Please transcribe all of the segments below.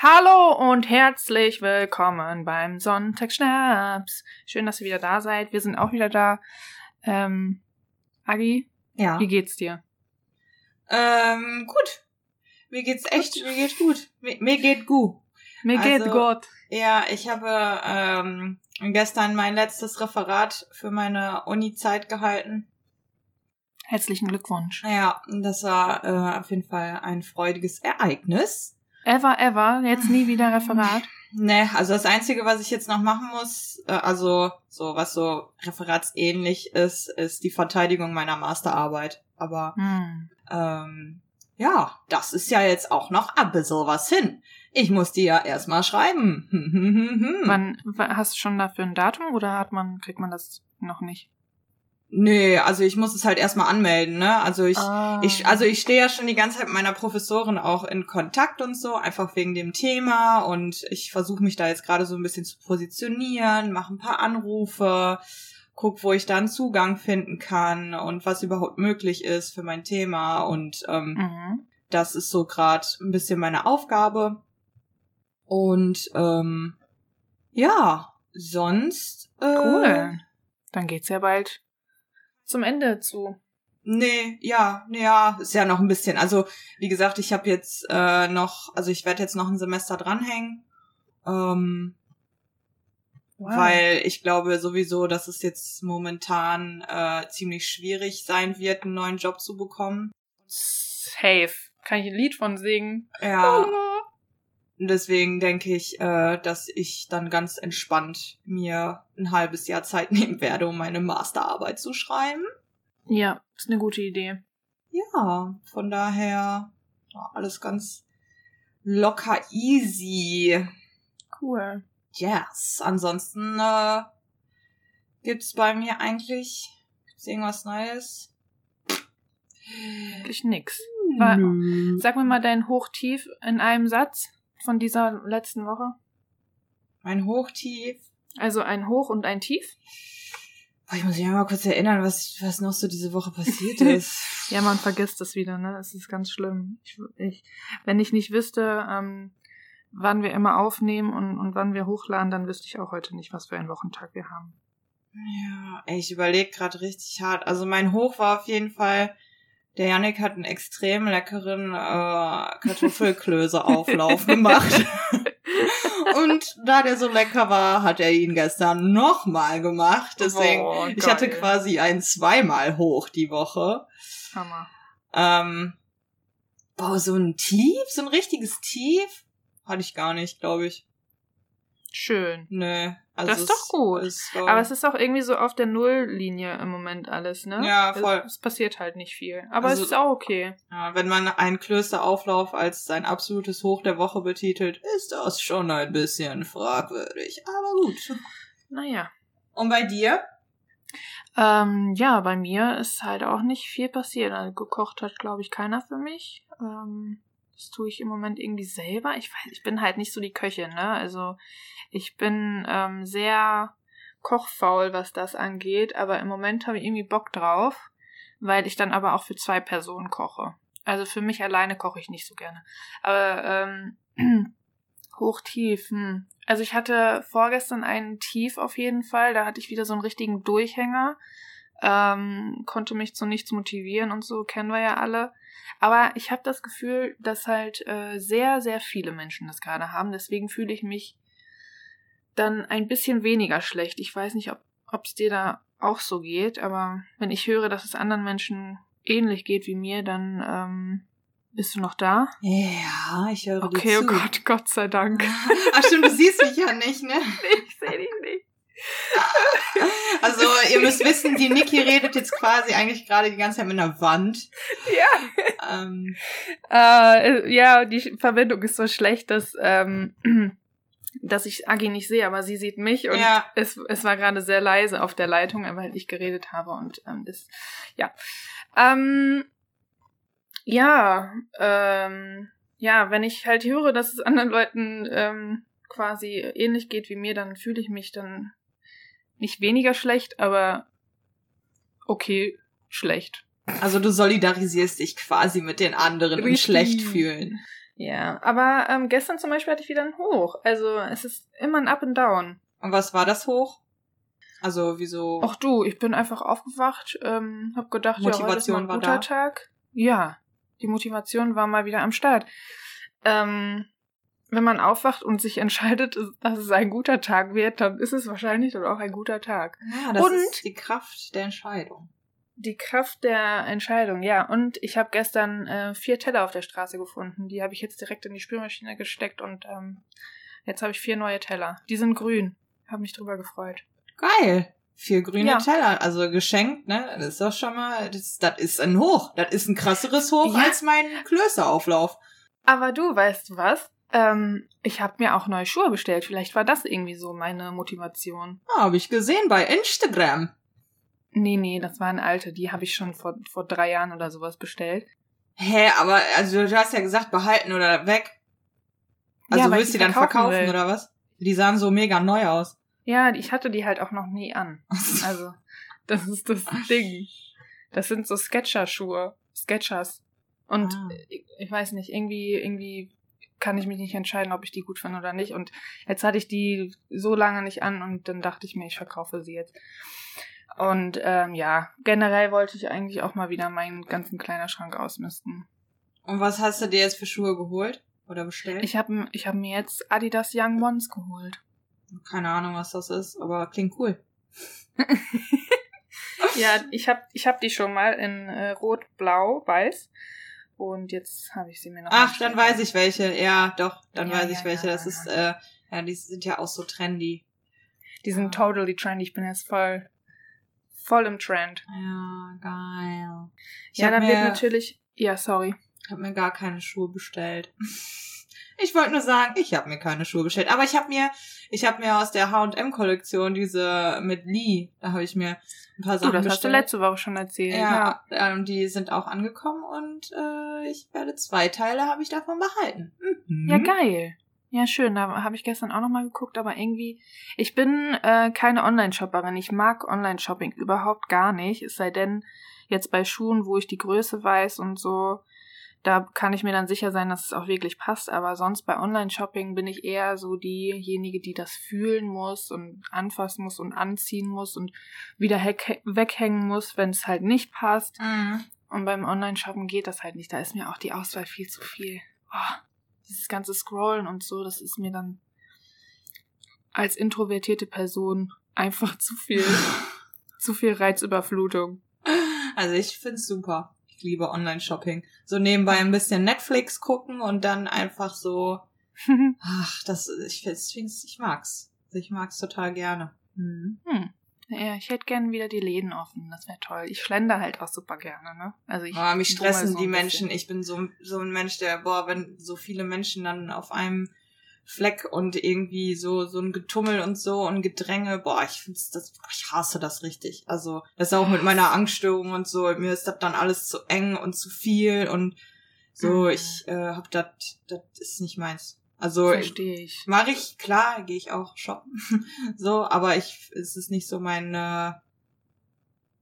Hallo und herzlich willkommen beim Sonntagsschnaps. Schön, dass ihr wieder da seid. Wir sind auch wieder da. Ähm, Agi, Ja. wie geht's dir? Ähm, gut. Mir geht's echt, mir geht gut. Mir, mir geht gut. Mir Also- geht's gut. Ja, ich habe ähm, gestern mein letztes Referat für meine Uni-Zeit gehalten. Herzlichen Glückwunsch. Ja, das war äh, auf jeden Fall ein freudiges Ereignis. Ever, ever, jetzt nie wieder Referat. Ne, also das Einzige, was ich jetzt noch machen muss, äh, also so was so referatsähnlich ist, ist die Verteidigung meiner Masterarbeit. Aber Hm. Ähm, ja, das ist ja jetzt auch noch ein bisschen was hin. Ich muss die ja erstmal schreiben. Hm. Wann, wa- hast du schon dafür ein Datum oder hat man, kriegt man das noch nicht? Nee, also ich muss es halt erstmal anmelden, ne? Also ich, Ah. ich, also ich stehe ja schon die ganze Zeit mit meiner Professorin auch in Kontakt und so, einfach wegen dem Thema und ich versuche mich da jetzt gerade so ein bisschen zu positionieren, mache ein paar Anrufe, guck, wo ich da einen Zugang finden kann und was überhaupt möglich ist für mein Thema und ähm, Mhm. Das ist so gerade ein bisschen meine Aufgabe. Und ähm, ja, sonst. Äh, Cool. Dann geht's ja bald zum Ende zu. Nee, ja, nee, ja, ist ja noch ein bisschen. Also, wie gesagt, ich habe jetzt äh, noch, also ich werde jetzt noch ein Semester dranhängen. Ähm, Wow. Weil ich glaube sowieso, dass es jetzt momentan äh, ziemlich schwierig sein wird, einen neuen Job zu bekommen. Safe. Kann ich ein Lied von singen? Ja. Und Deswegen denke ich, äh, dass ich dann ganz entspannt mir ein halbes Jahr Zeit nehmen werde, um meine Masterarbeit zu schreiben. Ja, ist eine gute Idee. Ja, von daher ja, alles ganz locker easy. Cool. Yes. Ansonsten äh, gibt's bei mir eigentlich gibt's irgendwas Neues? Eigentlich nix. War- Nö. Sag mir mal dein Hochtief in einem Satz von dieser letzten Woche. Mein Hochtief. Also ein Hoch und ein Tief. Ich muss mich mal kurz erinnern, was, was noch so diese Woche passiert ist. Ja, man vergisst das wieder, ne? Es ist ganz schlimm. Ich, ich, wenn ich nicht wüsste, ähm, wann wir immer aufnehmen und, und wann wir hochladen, dann wüsste ich auch heute nicht, was für einen Wochentag wir haben. Ja, ey, ich überlege gerade richtig hart. Also mein Hoch war auf jeden Fall, der Yannick hat einen extrem leckeren äh, Kartoffelklöße-Auflauf gemacht. Und da der so lecker war, hat er ihn gestern nochmal gemacht. Deswegen, Boah, ich hatte quasi ein zweimal hoch die Woche. Hammer. Ähm, boah, so ein Tief, so ein richtiges Tief hatte ich gar nicht, glaube ich. Schön. Nö. Also Das ist doch gut. war- Aber es ist auch irgendwie so auf der Nulllinie im Moment alles, ne? Ja, voll. Es, es passiert halt nicht viel. Aber Also- es ist auch okay. Ja, wenn man einen Klösterauflauf als sein absolutes Hoch der Woche betitelt, ist das schon ein bisschen fragwürdig. Aber gut. Naja. Und bei dir? Ähm, ja, bei mir ist halt auch nicht viel passiert. Also gekocht hat, glaube ich, keiner für mich. Ähm, das tue ich im Moment irgendwie selber. Ich weiß, ich bin halt nicht so die Köchin, ne? Also ich bin ähm, sehr kochfaul, was das angeht, aber im Moment habe ich irgendwie Bock drauf, weil ich dann aber auch für zwei Personen koche. Also für mich alleine koche ich nicht so gerne. Aber ähm, hochtief, hm. Also ich hatte vorgestern einen Tief auf jeden Fall. Da hatte ich wieder so einen richtigen Durchhänger. Ähm, konnte mich zu nichts motivieren und so, kennen wir ja alle. Aber ich habe das Gefühl, dass halt äh, sehr, sehr viele Menschen das gerade haben. Deswegen fühle ich mich dann ein bisschen weniger schlecht. Ich weiß nicht, ob es dir da auch so geht, aber wenn ich höre, dass es anderen Menschen ähnlich geht wie mir, dann ähm, bist du noch da? Ja, ich höre Okay, dir oh zu. Gott, Gott sei Dank. Ach stimmt, du siehst mich ja nicht, ne? ich sehe dich nicht. Also, ihr müsst wissen, die Niki redet jetzt quasi eigentlich gerade die ganze Zeit mit einer Wand. Ja. Ähm, Äh, ja, die Verbindung ist so schlecht, dass, ähm, dass ich Agi nicht sehe, aber sie sieht mich und Ja. es, es war gerade sehr leise auf der Leitung, weil ich geredet habe und ähm, das, ja. Ähm, ja, ähm, ja, wenn ich halt höre, dass es anderen Leuten ähm, quasi ähnlich geht wie mir, dann fühle ich mich dann nicht weniger schlecht, aber okay, schlecht. also du solidarisierst dich quasi mit den anderen und Richtig. schlecht fühlen. Ja, aber ähm, gestern zum Beispiel hatte ich wieder einen Hoch. Also es ist immer ein Up and Down. Und was war das hoch? Also wieso? Ach du, ich bin einfach aufgewacht, ähm, hab gedacht, Motivation ja, heute ist mal ein war guter da? Tag. Ja, die Motivation war mal wieder am Start. Ähm, wenn man aufwacht und sich entscheidet, dass es ein guter Tag wird, dann ist es wahrscheinlich dann auch ein guter Tag. Ja, das Und- ist die Kraft der Entscheidung. Die Kraft der Entscheidung, ja. Und ich habe gestern äh, vier Teller auf der Straße gefunden. Die habe ich jetzt direkt in die Spülmaschine gesteckt und ähm, jetzt habe ich vier neue Teller. Die sind grün. Habe mich drüber gefreut. Geil. Vier grüne Ja. Teller, also geschenkt, ne? Das ist doch schon mal, das, das ist ein Hoch. Das ist ein krasseres Hoch Ja. als mein Klößerauflauf. Aber du, weißt du was? Ähm, ich habe mir auch neue Schuhe bestellt. Vielleicht war das irgendwie so meine Motivation. Ah, Habe ich gesehen bei Instagram. Nee, nee, das waren alte. Die habe ich schon vor, vor drei Jahren oder sowas bestellt. Hä, aber also du hast ja gesagt, behalten oder weg. Also Ja, willst du die dann verkaufen verkaufen oder was? Die sahen so mega neu aus. Ja, ich hatte die halt auch noch nie an. Also, das ist das Ding. Das sind so Sketcher-Schuhe. Sketchers. Und Ah. ich, ich weiß nicht, irgendwie, irgendwie kann ich mich nicht entscheiden, ob ich die gut finde oder nicht. Und jetzt hatte ich die so lange nicht an und dann dachte ich mir, ich verkaufe sie jetzt. Und ähm, ja, generell wollte ich eigentlich auch mal wieder meinen ganzen Kleiderschrank ausmisten. Und was hast du dir jetzt für Schuhe geholt? Oder bestellt? Ich habe ich hab mir jetzt Adidas Young Ones geholt. Keine Ahnung, was das ist, aber klingt cool. Ja, ich habe ich hab die schon mal in äh, Rot, Blau, Weiß. Und jetzt habe ich sie mir noch Ach, dann weiß ich welche. Ja, doch, dann Ja, weiß ja, ich welche. ja, das ist, äh, ja, die sind ja auch so trendy. Die sind totally trendy. Ich bin jetzt voll, voll im Trend. Ja, geil. Ich ja, dann wird natürlich. Ja, sorry. Ich habe mir gar keine Schuhe bestellt. Ich wollte nur sagen, ich habe mir keine Schuhe bestellt. Aber ich habe mir, ich habe mir aus der H&M-Kollektion diese mit Lee, da habe ich mir ein paar Du, Sachen das hast du bestellt. letzte Woche schon erzählt. Ja, ähm, die sind auch angekommen und äh, ich werde zwei Teile habe ich davon behalten. Mhm. Ja, geil. Ja, schön. Da habe ich gestern auch nochmal geguckt, aber irgendwie, ich bin äh, keine Online-Shopperin. Ich mag Online-Shopping überhaupt gar nicht. Es sei denn, jetzt bei Schuhen, wo ich die Größe weiß und so, da kann ich mir dann sicher sein, dass es auch wirklich passt. Aber sonst bei Online-Shopping bin ich eher so diejenige, die das fühlen muss und anfassen muss und anziehen muss und wieder weghängen muss, wenn es halt nicht passt. Mhm. Und beim Online-Shoppen geht das halt nicht. Da ist mir auch die Auswahl viel zu viel. Oh, dieses ganze Scrollen und so, das ist mir dann als introvertierte Person einfach zu viel, zu viel Reizüberflutung. Also ich find's super. Ich liebe Online-Shopping. So nebenbei ein bisschen Netflix gucken und dann einfach so, ach, das, ich find's, find's ich mag's. Ich mag's total gerne. Mhm. hm. Ja, ich hätte gern wieder die Läden offen. Das wäre toll. Ich schlender halt auch super gerne, ne? Also ich Aber mich stressen so die Menschen. Ich bin so, so ein Mensch, der, boah, wenn so viele Menschen dann auf einem Fleck und irgendwie so, so ein Getummel und so und Gedränge, boah, ich find's das, ich hasse das richtig. Also, das ist auch mit meiner Angststörung und so. Mir ist das dann alles zu eng und zu viel und so, Mhm. ich äh, hab das, das ist nicht meins. Also, Verstehe ich. mache ich, klar, gehe ich auch shoppen. so, aber ich, es ist nicht so mein, äh,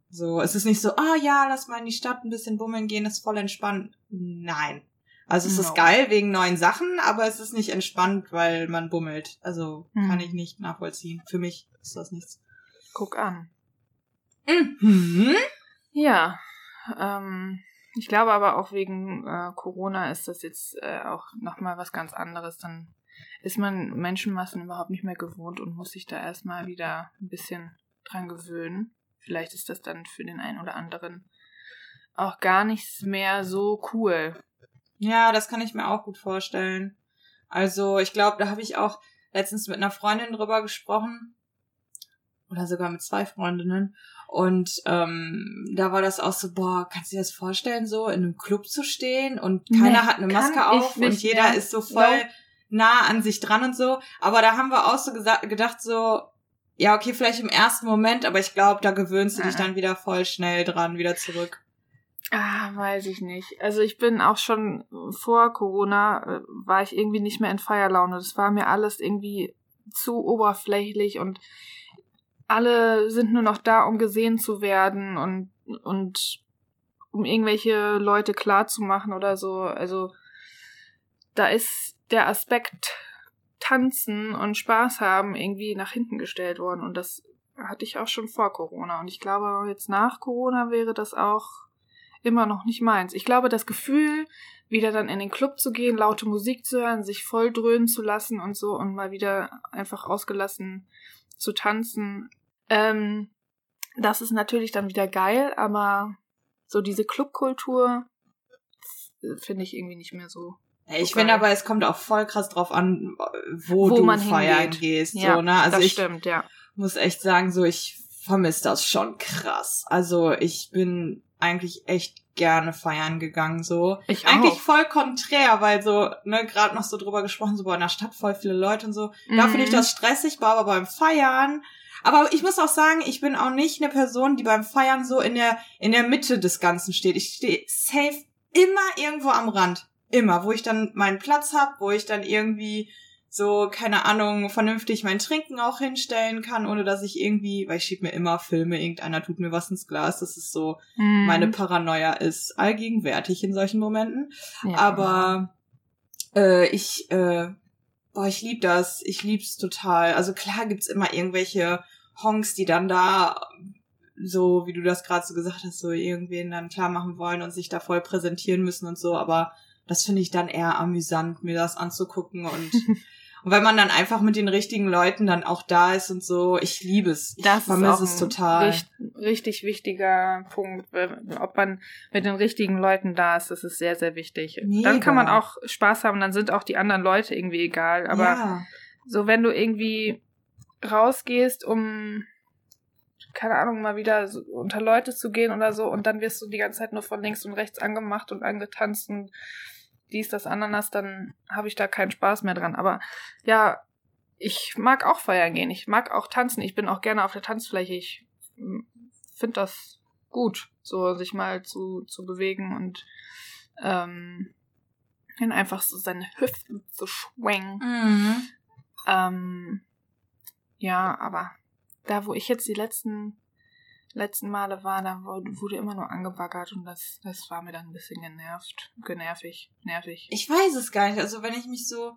so, es ist nicht so, ah ja, lass mal in die Stadt ein bisschen bummeln gehen, ist voll entspannt. Nein. Also es No. ist geil wegen neuen Sachen, aber es ist nicht entspannt, weil man bummelt. Also Mhm. kann ich nicht nachvollziehen. Für mich ist das nichts. Guck an. Mhm. Ja, ähm, ich glaube aber auch wegen äh, Corona ist das jetzt äh, auch nochmal was ganz anderes. Dann ist man Menschenmassen überhaupt nicht mehr gewohnt und muss sich da erstmal wieder ein bisschen dran gewöhnen. Vielleicht ist das dann für den einen oder anderen auch gar nichts mehr so cool. Ja, das kann ich mir auch gut vorstellen. Also ich glaube, da habe ich auch letztens mit einer Freundin drüber gesprochen. Oder sogar mit zwei Freundinnen. Und ähm, da war das auch so, boah, kannst du dir das vorstellen, so in einem Club zu stehen und keiner Nee, hat eine Maske auf und jeder mehr. ist so voll nah an sich dran und so. Aber da haben wir auch so gedacht, so, ja, okay, vielleicht im ersten Moment, aber ich glaube, da gewöhnst du dich dann wieder voll schnell dran, wieder zurück. Ah, weiß ich nicht. Also ich bin auch schon vor Corona, äh, war ich irgendwie nicht mehr in Feierlaune. Das war mir alles irgendwie zu oberflächlich und alle sind nur noch da, um gesehen zu werden und, und um irgendwelche Leute klarzumachen oder so. Also da ist der Aspekt tanzen und Spaß haben irgendwie nach hinten gestellt worden und das hatte ich auch schon vor Corona und ich glaube jetzt nach Corona wäre das auch immer noch nicht meins. Ich glaube, das Gefühl, wieder dann in den Club zu gehen, laute Musik zu hören, sich voll dröhnen zu lassen und so und mal wieder einfach ausgelassen zu tanzen, ähm, das ist natürlich dann wieder geil, aber so diese Clubkultur finde ich irgendwie nicht mehr so. Ich finde aber, es kommt auch voll krass drauf an, wo, wo du feiern hingeht. gehst. Ja, so, ne? Also das ich stimmt, ja. muss echt sagen, so ich vermisse das schon krass. Also ich bin eigentlich echt gerne feiern gegangen, so. Ich auch. Eigentlich voll konträr, weil so, ne, gerade noch so drüber gesprochen, so, boah, in der Stadt voll viele Leute und so. Mhm. Da finde ich das stressig, aber beim Feiern aber ich muss auch sagen, ich bin auch nicht eine Person, die beim Feiern so in der, in der Mitte des Ganzen steht. Ich stehe safe immer irgendwo am Rand. Immer, wo ich dann meinen Platz hab, wo ich dann irgendwie so, keine Ahnung, vernünftig mein Trinken auch hinstellen kann, ohne dass ich irgendwie, weil ich schieb mir immer Filme, irgendeiner tut mir was ins Glas, das ist so, mm. meine Paranoia ist allgegenwärtig in solchen Momenten. Ja. Aber äh, ich, äh, boah, ich lieb das, ich lieb's total. Also klar gibt's immer irgendwelche Honks, die dann da so, wie du das gerade so gesagt hast, so irgendwen dann klar machen wollen und sich da voll präsentieren müssen und so, aber das finde ich dann eher amüsant, mir das anzugucken und Und wenn man dann einfach mit den richtigen Leuten dann auch da ist und so, ich liebe es. Ich das vermisse es total. Richtig, richtig wichtiger Punkt. Ob man mit den richtigen Leuten da ist, das ist sehr, sehr wichtig. Mega. Dann kann man auch Spaß haben, dann sind auch die anderen Leute irgendwie egal. Aber ja. so, wenn du irgendwie rausgehst, um keine Ahnung, mal wieder so unter Leute zu gehen oder so und dann wirst du die ganze Zeit nur von links und rechts angemacht und angetanzt und dies, das, Ananas, dann habe ich da keinen Spaß mehr dran. Aber ja, ich mag auch feiern gehen. Ich mag auch tanzen. Ich bin auch gerne auf der Tanzfläche. Ich hm, finde das gut, so sich mal zu, zu bewegen und ähm, dann einfach so seine Hüften zu schwenken. Mhm. Ähm, ja, aber da, wo ich jetzt die letzten letzten Male war, da wurde immer nur angebaggert und das, das war mir dann ein bisschen genervt, genervig, nervig. Ich weiß es gar nicht. Also wenn ich mich so,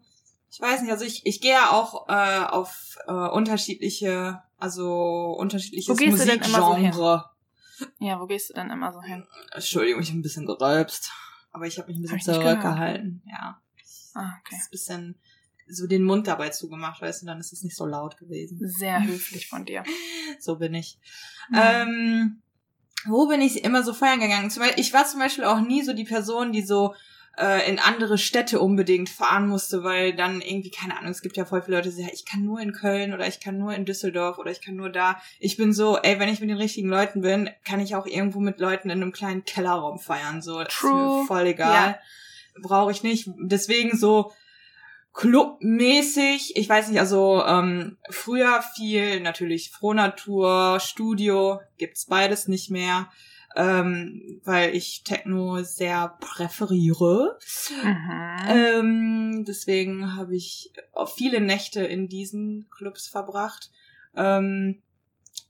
ich weiß nicht, also ich, ich gehe ja auch äh, auf äh, unterschiedliche, also unterschiedliches Musikgenre. So ja, wo gehst du denn immer so hin? Entschuldigung, ich habe ein bisschen gerülpst, aber ich habe mich ein bisschen zurückgehalten. Ja. Ah, okay. Das ist ein bisschen so den Mund dabei zugemacht, weißt du, dann ist es nicht so laut gewesen. Sehr höflich von dir. so bin ich. Ja. Ähm, wo bin ich immer so feiern gegangen? Ich war zum Beispiel auch nie so die Person, die so äh, in andere Städte unbedingt fahren musste, weil dann irgendwie, keine Ahnung, es gibt ja voll viele Leute, die sagen, ich kann nur in Köln oder ich kann nur in Düsseldorf oder ich kann nur da. Ich bin so, ey, wenn ich mit den richtigen Leuten bin, kann ich auch irgendwo mit Leuten in einem kleinen Kellerraum feiern. So, True. ist mir voll egal. Ja. Brauche ich nicht. Deswegen so, clubmäßig, ich weiß nicht, also ähm, früher viel natürlich Frohnatur, Studio, gibt's beides nicht mehr, ähm, weil ich Techno sehr präferiere. Mhm. Ähm, deswegen habe ich viele Nächte in diesen Clubs verbracht. Ähm,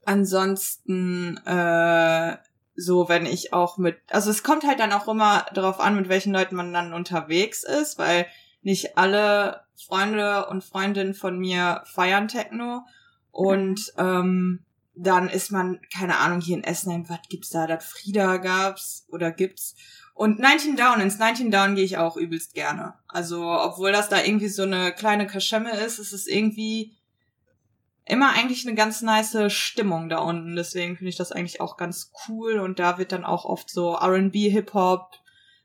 ansonsten äh, so, wenn ich auch mit, also es kommt halt dann auch immer darauf an, mit welchen Leuten man dann unterwegs ist, weil nicht alle Freunde und Freundinnen von mir feiern Techno. Und ähm, dann ist man, keine Ahnung, hier in Essen, was gibt's da? Das Frieda gab's oder gibt's. Und 19 Down, ins 19 Down gehe ich auch übelst gerne. Also, obwohl das da irgendwie so eine kleine Kaschemme ist, ist es irgendwie immer eigentlich eine ganz nice Stimmung da unten. Deswegen finde ich das eigentlich auch ganz cool. Und da wird dann auch oft so R&B, Hip-Hop,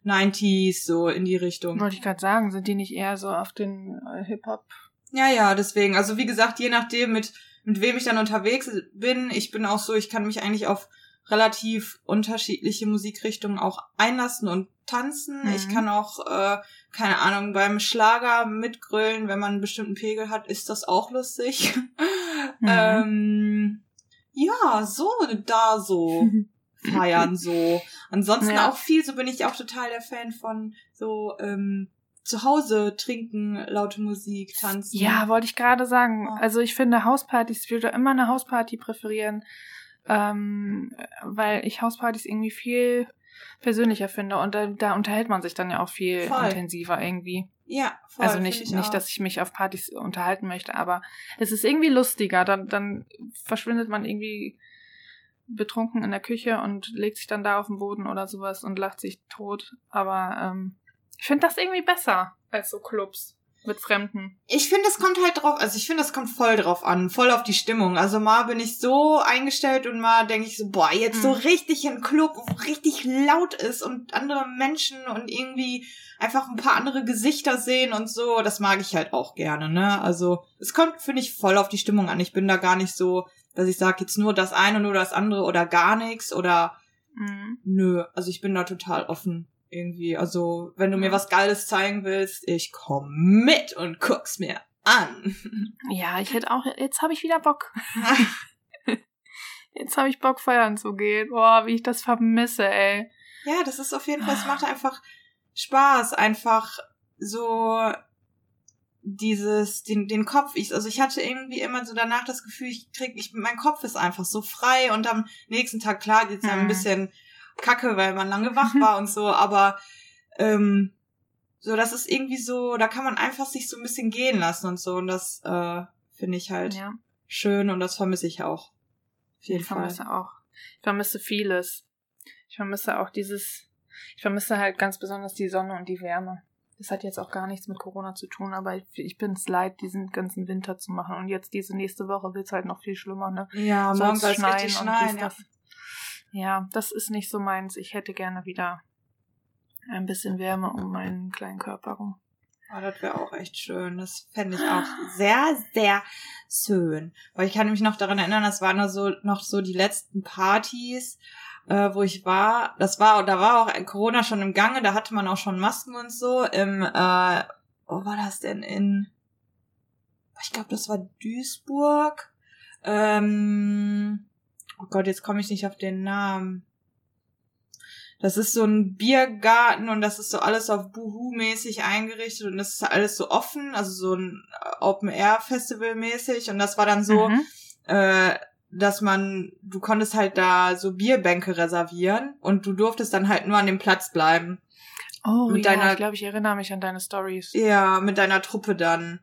90s, so in die Richtung. Wollte ich gerade sagen, sind die nicht eher so auf den äh, Hip-Hop? Ja, ja, deswegen. Also wie gesagt, je nachdem, mit, mit wem ich dann unterwegs bin, ich bin auch so, ich kann mich eigentlich auf relativ unterschiedliche Musikrichtungen auch einlassen und tanzen. Mhm. Ich kann auch, äh, keine Ahnung, beim Schlager mitgrölen, wenn man einen bestimmten Pegel hat, ist das auch lustig. Mhm. ähm, ja, so, da so. feiern so. Ansonsten ja. auch viel, so bin ich auch total der Fan von so ähm, zu Hause trinken, laute Musik, tanzen. Ja, wollte ich gerade sagen. Also ich finde Hauspartys, ich würde immer eine Hausparty präferieren, ähm, weil ich Hauspartys irgendwie viel persönlicher finde und da, da unterhält man sich dann ja auch viel Voll. intensiver irgendwie. Ja, voll. Also nicht, nicht, dass ich mich auf Partys unterhalten möchte, aber es ist irgendwie lustiger. Dann, dann verschwindet man irgendwie betrunken in der Küche und legt sich dann da auf den Boden oder sowas und lacht sich tot. Aber ähm, ich finde das irgendwie besser als so Clubs mit Fremden. Ich finde, es kommt halt drauf, also ich finde, es kommt voll drauf an, voll auf die Stimmung. Also mal bin ich so eingestellt und mal denke ich so, boah, jetzt mhm. so richtig in Club, wo richtig laut ist und andere Menschen und irgendwie einfach ein paar andere Gesichter sehen und so, das mag ich halt auch gerne, ne? Also es kommt, finde ich, voll auf die Stimmung an. Ich bin da gar nicht so, dass ich sage, jetzt nur das eine, nur das andere oder gar nichts oder mhm. nö. Also ich bin da total offen irgendwie. Also wenn du mir was Geiles zeigen willst, ich komm mit und guck's mir an. Ja, ich hätte auch, jetzt habe ich wieder Bock. jetzt habe ich Bock feiern zu gehen. Boah, wie ich das vermisse, ey. Ja, das ist auf jeden Fall, es macht einfach Spaß, einfach so dieses, den, den Kopf, ich, also ich hatte irgendwie immer so danach das Gefühl, ich krieg, ich, mein Kopf ist einfach so frei und am nächsten Tag, klar, geht's ja ein mhm. bisschen kacke, weil man lange wach war und so, aber, ähm, so, das ist irgendwie so, da kann man einfach sich so ein bisschen gehen lassen und so und das, äh, finde ich halt ja. schön und das vermisse ich auch. Auf jeden ich Fall. vermisse auch. Ich vermisse vieles. Ich vermisse auch dieses, ich vermisse halt ganz besonders die Sonne und die Wärme. Das hat jetzt auch gar nichts mit Corona zu tun, aber ich, ich bin es leid, diesen ganzen Winter zu machen. Und jetzt diese nächste Woche wird es halt noch viel schlimmer, ne? Ja, morgen soll es richtig schneien. Ja. ja, das ist nicht so meins. Ich hätte gerne wieder ein bisschen Wärme um meinen kleinen Körper rum. Oh, das wäre auch echt schön. Das fände ich auch sehr, sehr schön. Weil ich kann mich noch daran erinnern, das waren so, noch so die letzten Partys äh, wo ich war. Das war, da war auch Corona schon im Gange, da hatte man auch schon Masken und so. Im, äh, wo war das denn in? Ich glaube, das war Duisburg. Ähm, oh Gott, jetzt komme ich nicht auf den Namen. Das ist so ein Biergarten und das ist so alles auf Buhu-mäßig eingerichtet und das ist alles so offen, also so ein Open-Air-Festival-mäßig und das war dann so, mhm. äh, dass man, du konntest halt da so Bierbänke reservieren und du durftest dann halt nur an dem Platz bleiben. Oh, mit ja, deiner, ich glaube, ich erinnere mich an deine Stories. Ja, mit deiner Truppe dann.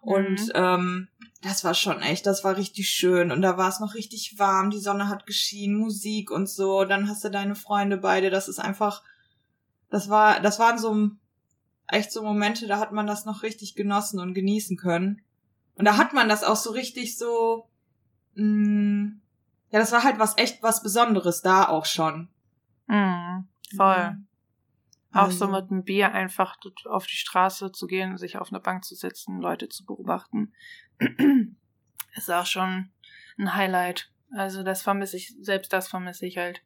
Und mhm. ähm, das war schon echt, das war richtig schön. Und da war es noch richtig warm, die Sonne hat geschienen, Musik und so. Dann hast du deine Freunde beide. Das ist einfach, das war, das waren so echt so Momente, da hat man das noch richtig genossen und genießen können. Und da hat man das auch so richtig so, mh, mm, ja, das war halt was echt was Besonderes da auch schon. Mhm, voll. Mhm. Auch so also mit einem Bier einfach auf die Straße zu gehen, sich auf eine Bank zu setzen, Leute zu beobachten, ist auch schon ein Highlight. Also das vermisse ich, selbst das vermisse ich halt.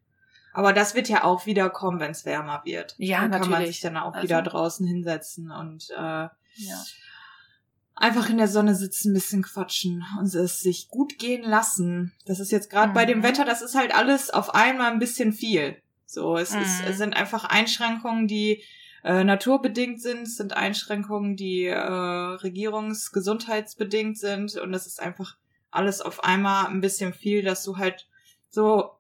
Aber das wird ja auch wieder kommen, wenn es wärmer wird. Ja, dann natürlich. kann man sich dann auch also, wieder draußen hinsetzen und äh, ja einfach in der Sonne sitzen, ein bisschen quatschen und es sich gut gehen lassen. Das ist jetzt gerade mhm. bei dem mhm. Wetter, das ist halt alles auf einmal ein bisschen viel. So, es, mhm. ist, es sind einfach Einschränkungen, die äh, naturbedingt sind, es sind Einschränkungen, die äh, regierungsgesundheitsbedingt sind und das ist einfach alles auf einmal ein bisschen viel, dass du halt so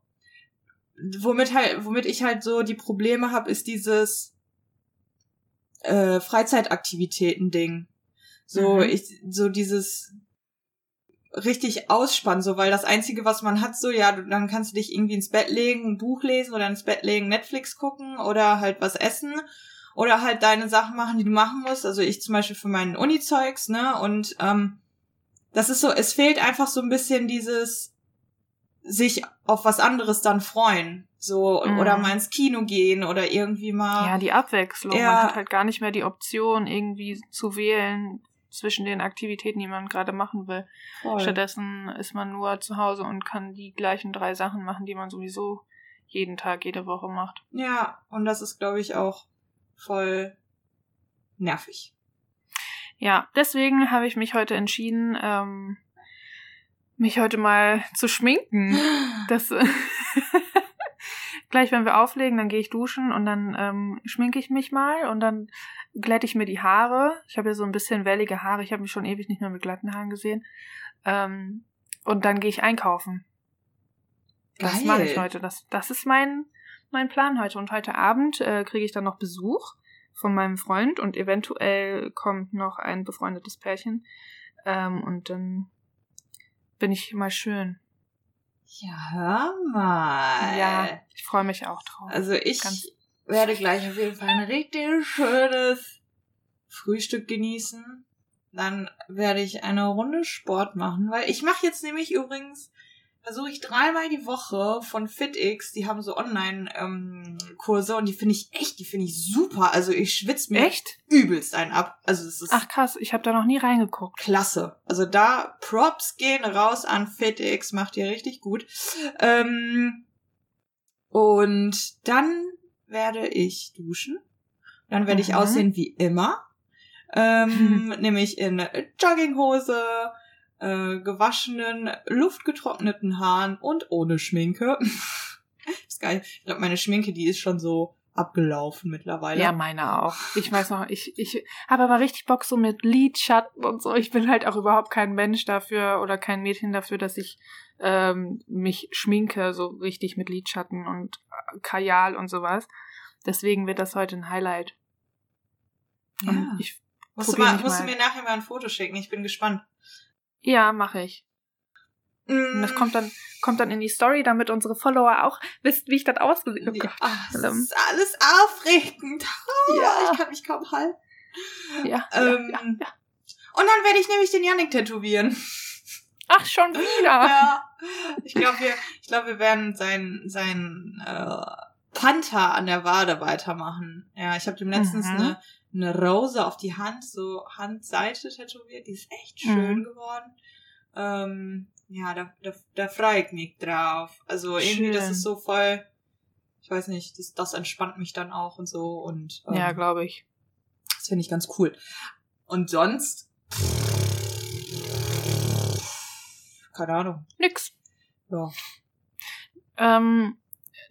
womit halt womit ich halt so die Probleme habe, ist dieses äh, Freizeitaktivitäten Ding. So, mhm. ich, so dieses richtig ausspannen, so, weil das Einzige, was man hat, so, ja, dann kannst du dich irgendwie ins Bett legen, ein Buch lesen oder ins Bett legen, Netflix gucken oder halt was essen oder halt deine Sachen machen, die du machen musst. Also ich zum Beispiel für meinen Uni-Zeugs, ne, und, ähm, das ist so, es fehlt einfach so ein bisschen dieses sich auf was anderes dann freuen. So, mhm. oder mal ins Kino gehen oder irgendwie mal. Ja, die Abwechslung. Ja. Man hat halt gar nicht mehr die Option, irgendwie zu wählen, zwischen den Aktivitäten, die man gerade machen will. Voll. Stattdessen ist man nur zu Hause und kann die gleichen drei Sachen machen, die man sowieso jeden Tag, jede Woche macht. Ja, und das ist, glaube ich, auch voll nervig. Ja, deswegen habe ich mich heute entschieden, ähm, mich heute mal zu schminken. Das gleich, wenn wir auflegen, dann gehe ich duschen und dann ähm, schminke ich mich mal und dann glätte ich mir die Haare. Ich habe ja so ein bisschen wellige Haare. Ich habe mich schon ewig nicht mehr mit glatten Haaren gesehen. Ähm, und dann gehe ich einkaufen. Geil. Das mache ich heute. Das, das ist mein, mein Plan heute. Und heute Abend äh, kriege ich dann noch Besuch von meinem Freund und eventuell kommt noch ein befreundetes Pärchen. Ähm, und dann bin ich mal schön. Ja, hör mal. Ja, ich freue mich auch drauf. Also ich Ganz- werde gleich auf jeden Fall ein richtig schönes Frühstück genießen. Dann werde ich eine Runde Sport machen, weil ich mache jetzt nämlich übrigens, versuche ich dreimal die Woche von FitX, die haben so Online-Kurse und die finde ich echt, die finde ich super. Also ich schwitze mir Echt? übelst einen ab. Also es ist Ach krass, ich habe da noch nie reingeguckt. klasse. Also da Props gehen raus an FitX, macht ihr richtig gut. Ähm, und dann werde ich duschen. Dann werde ich Mhm. aussehen wie immer. Ähm, nämlich in Jogginghose, äh, gewaschenen, luftgetrockneten Haaren und ohne Schminke. ist geil. Ich glaube, meine Schminke, die ist schon so abgelaufen mittlerweile. Ja, meine auch. Ich weiß noch, ich, ich habe aber richtig Bock so mit Lidschatten und so. Ich bin halt auch überhaupt kein Mensch dafür oder kein Mädchen dafür, dass ich ähm, mich schminke, so richtig mit Lidschatten und äh, Kajal und sowas. Deswegen wird das heute ein Highlight. Ja. Und ich, musst du, mal, musst du mir nachher mal ein Foto schicken. Ich bin gespannt. Ja, mache ich. Und das kommt dann, kommt dann in die Story, damit unsere Follower auch wissen, wie ich das ausgesehen habe. Oh Ja, Gott. ach, das ist alles aufregend. Oh, Ja. Ich kann mich kaum halten. Ja, Ähm, ja, ja, ja. Und dann werde ich nämlich den Yannick tätowieren. Ach, schon wieder. Ja. Ich glaube, wir, ich glaube, wir werden sein, sein äh, Panther an der Wade weitermachen. Ja, ich habe dem letztens Mhm. eine, eine Rose auf die Hand, so Handseite tätowiert. Die ist echt schön Mhm. geworden. Ähm, ja, da, da, da freue ich mich drauf. Also irgendwie, das Schön. ist so voll, ich weiß nicht, das, das entspannt mich dann auch und so und ähm, Ja, glaube ich. das finde ich ganz cool. Und sonst, keine Ahnung. Nix. Ja. Ähm,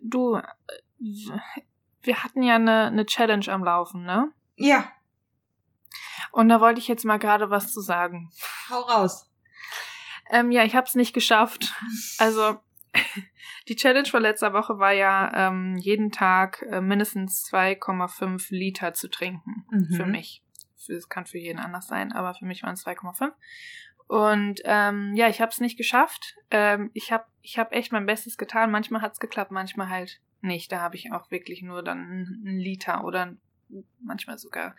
du, wir hatten ja eine, eine Challenge am Laufen, ne? Ja, Und da wollte ich jetzt mal gerade was zu sagen. hau raus. Ähm, ja, ich habe es nicht geschafft. Also die Challenge von letzter Woche war ja, ähm, jeden Tag äh, mindestens 2,5 Liter zu trinken. Mhm. Für mich. Es kann für jeden anders sein, aber für mich waren es 2,5. Und ähm, ja, ich habe es nicht geschafft. Ähm, ich habe ich hab echt mein Bestes getan. Manchmal hat's geklappt, manchmal halt nicht. Da habe ich auch wirklich nur dann einen Liter oder manchmal sogar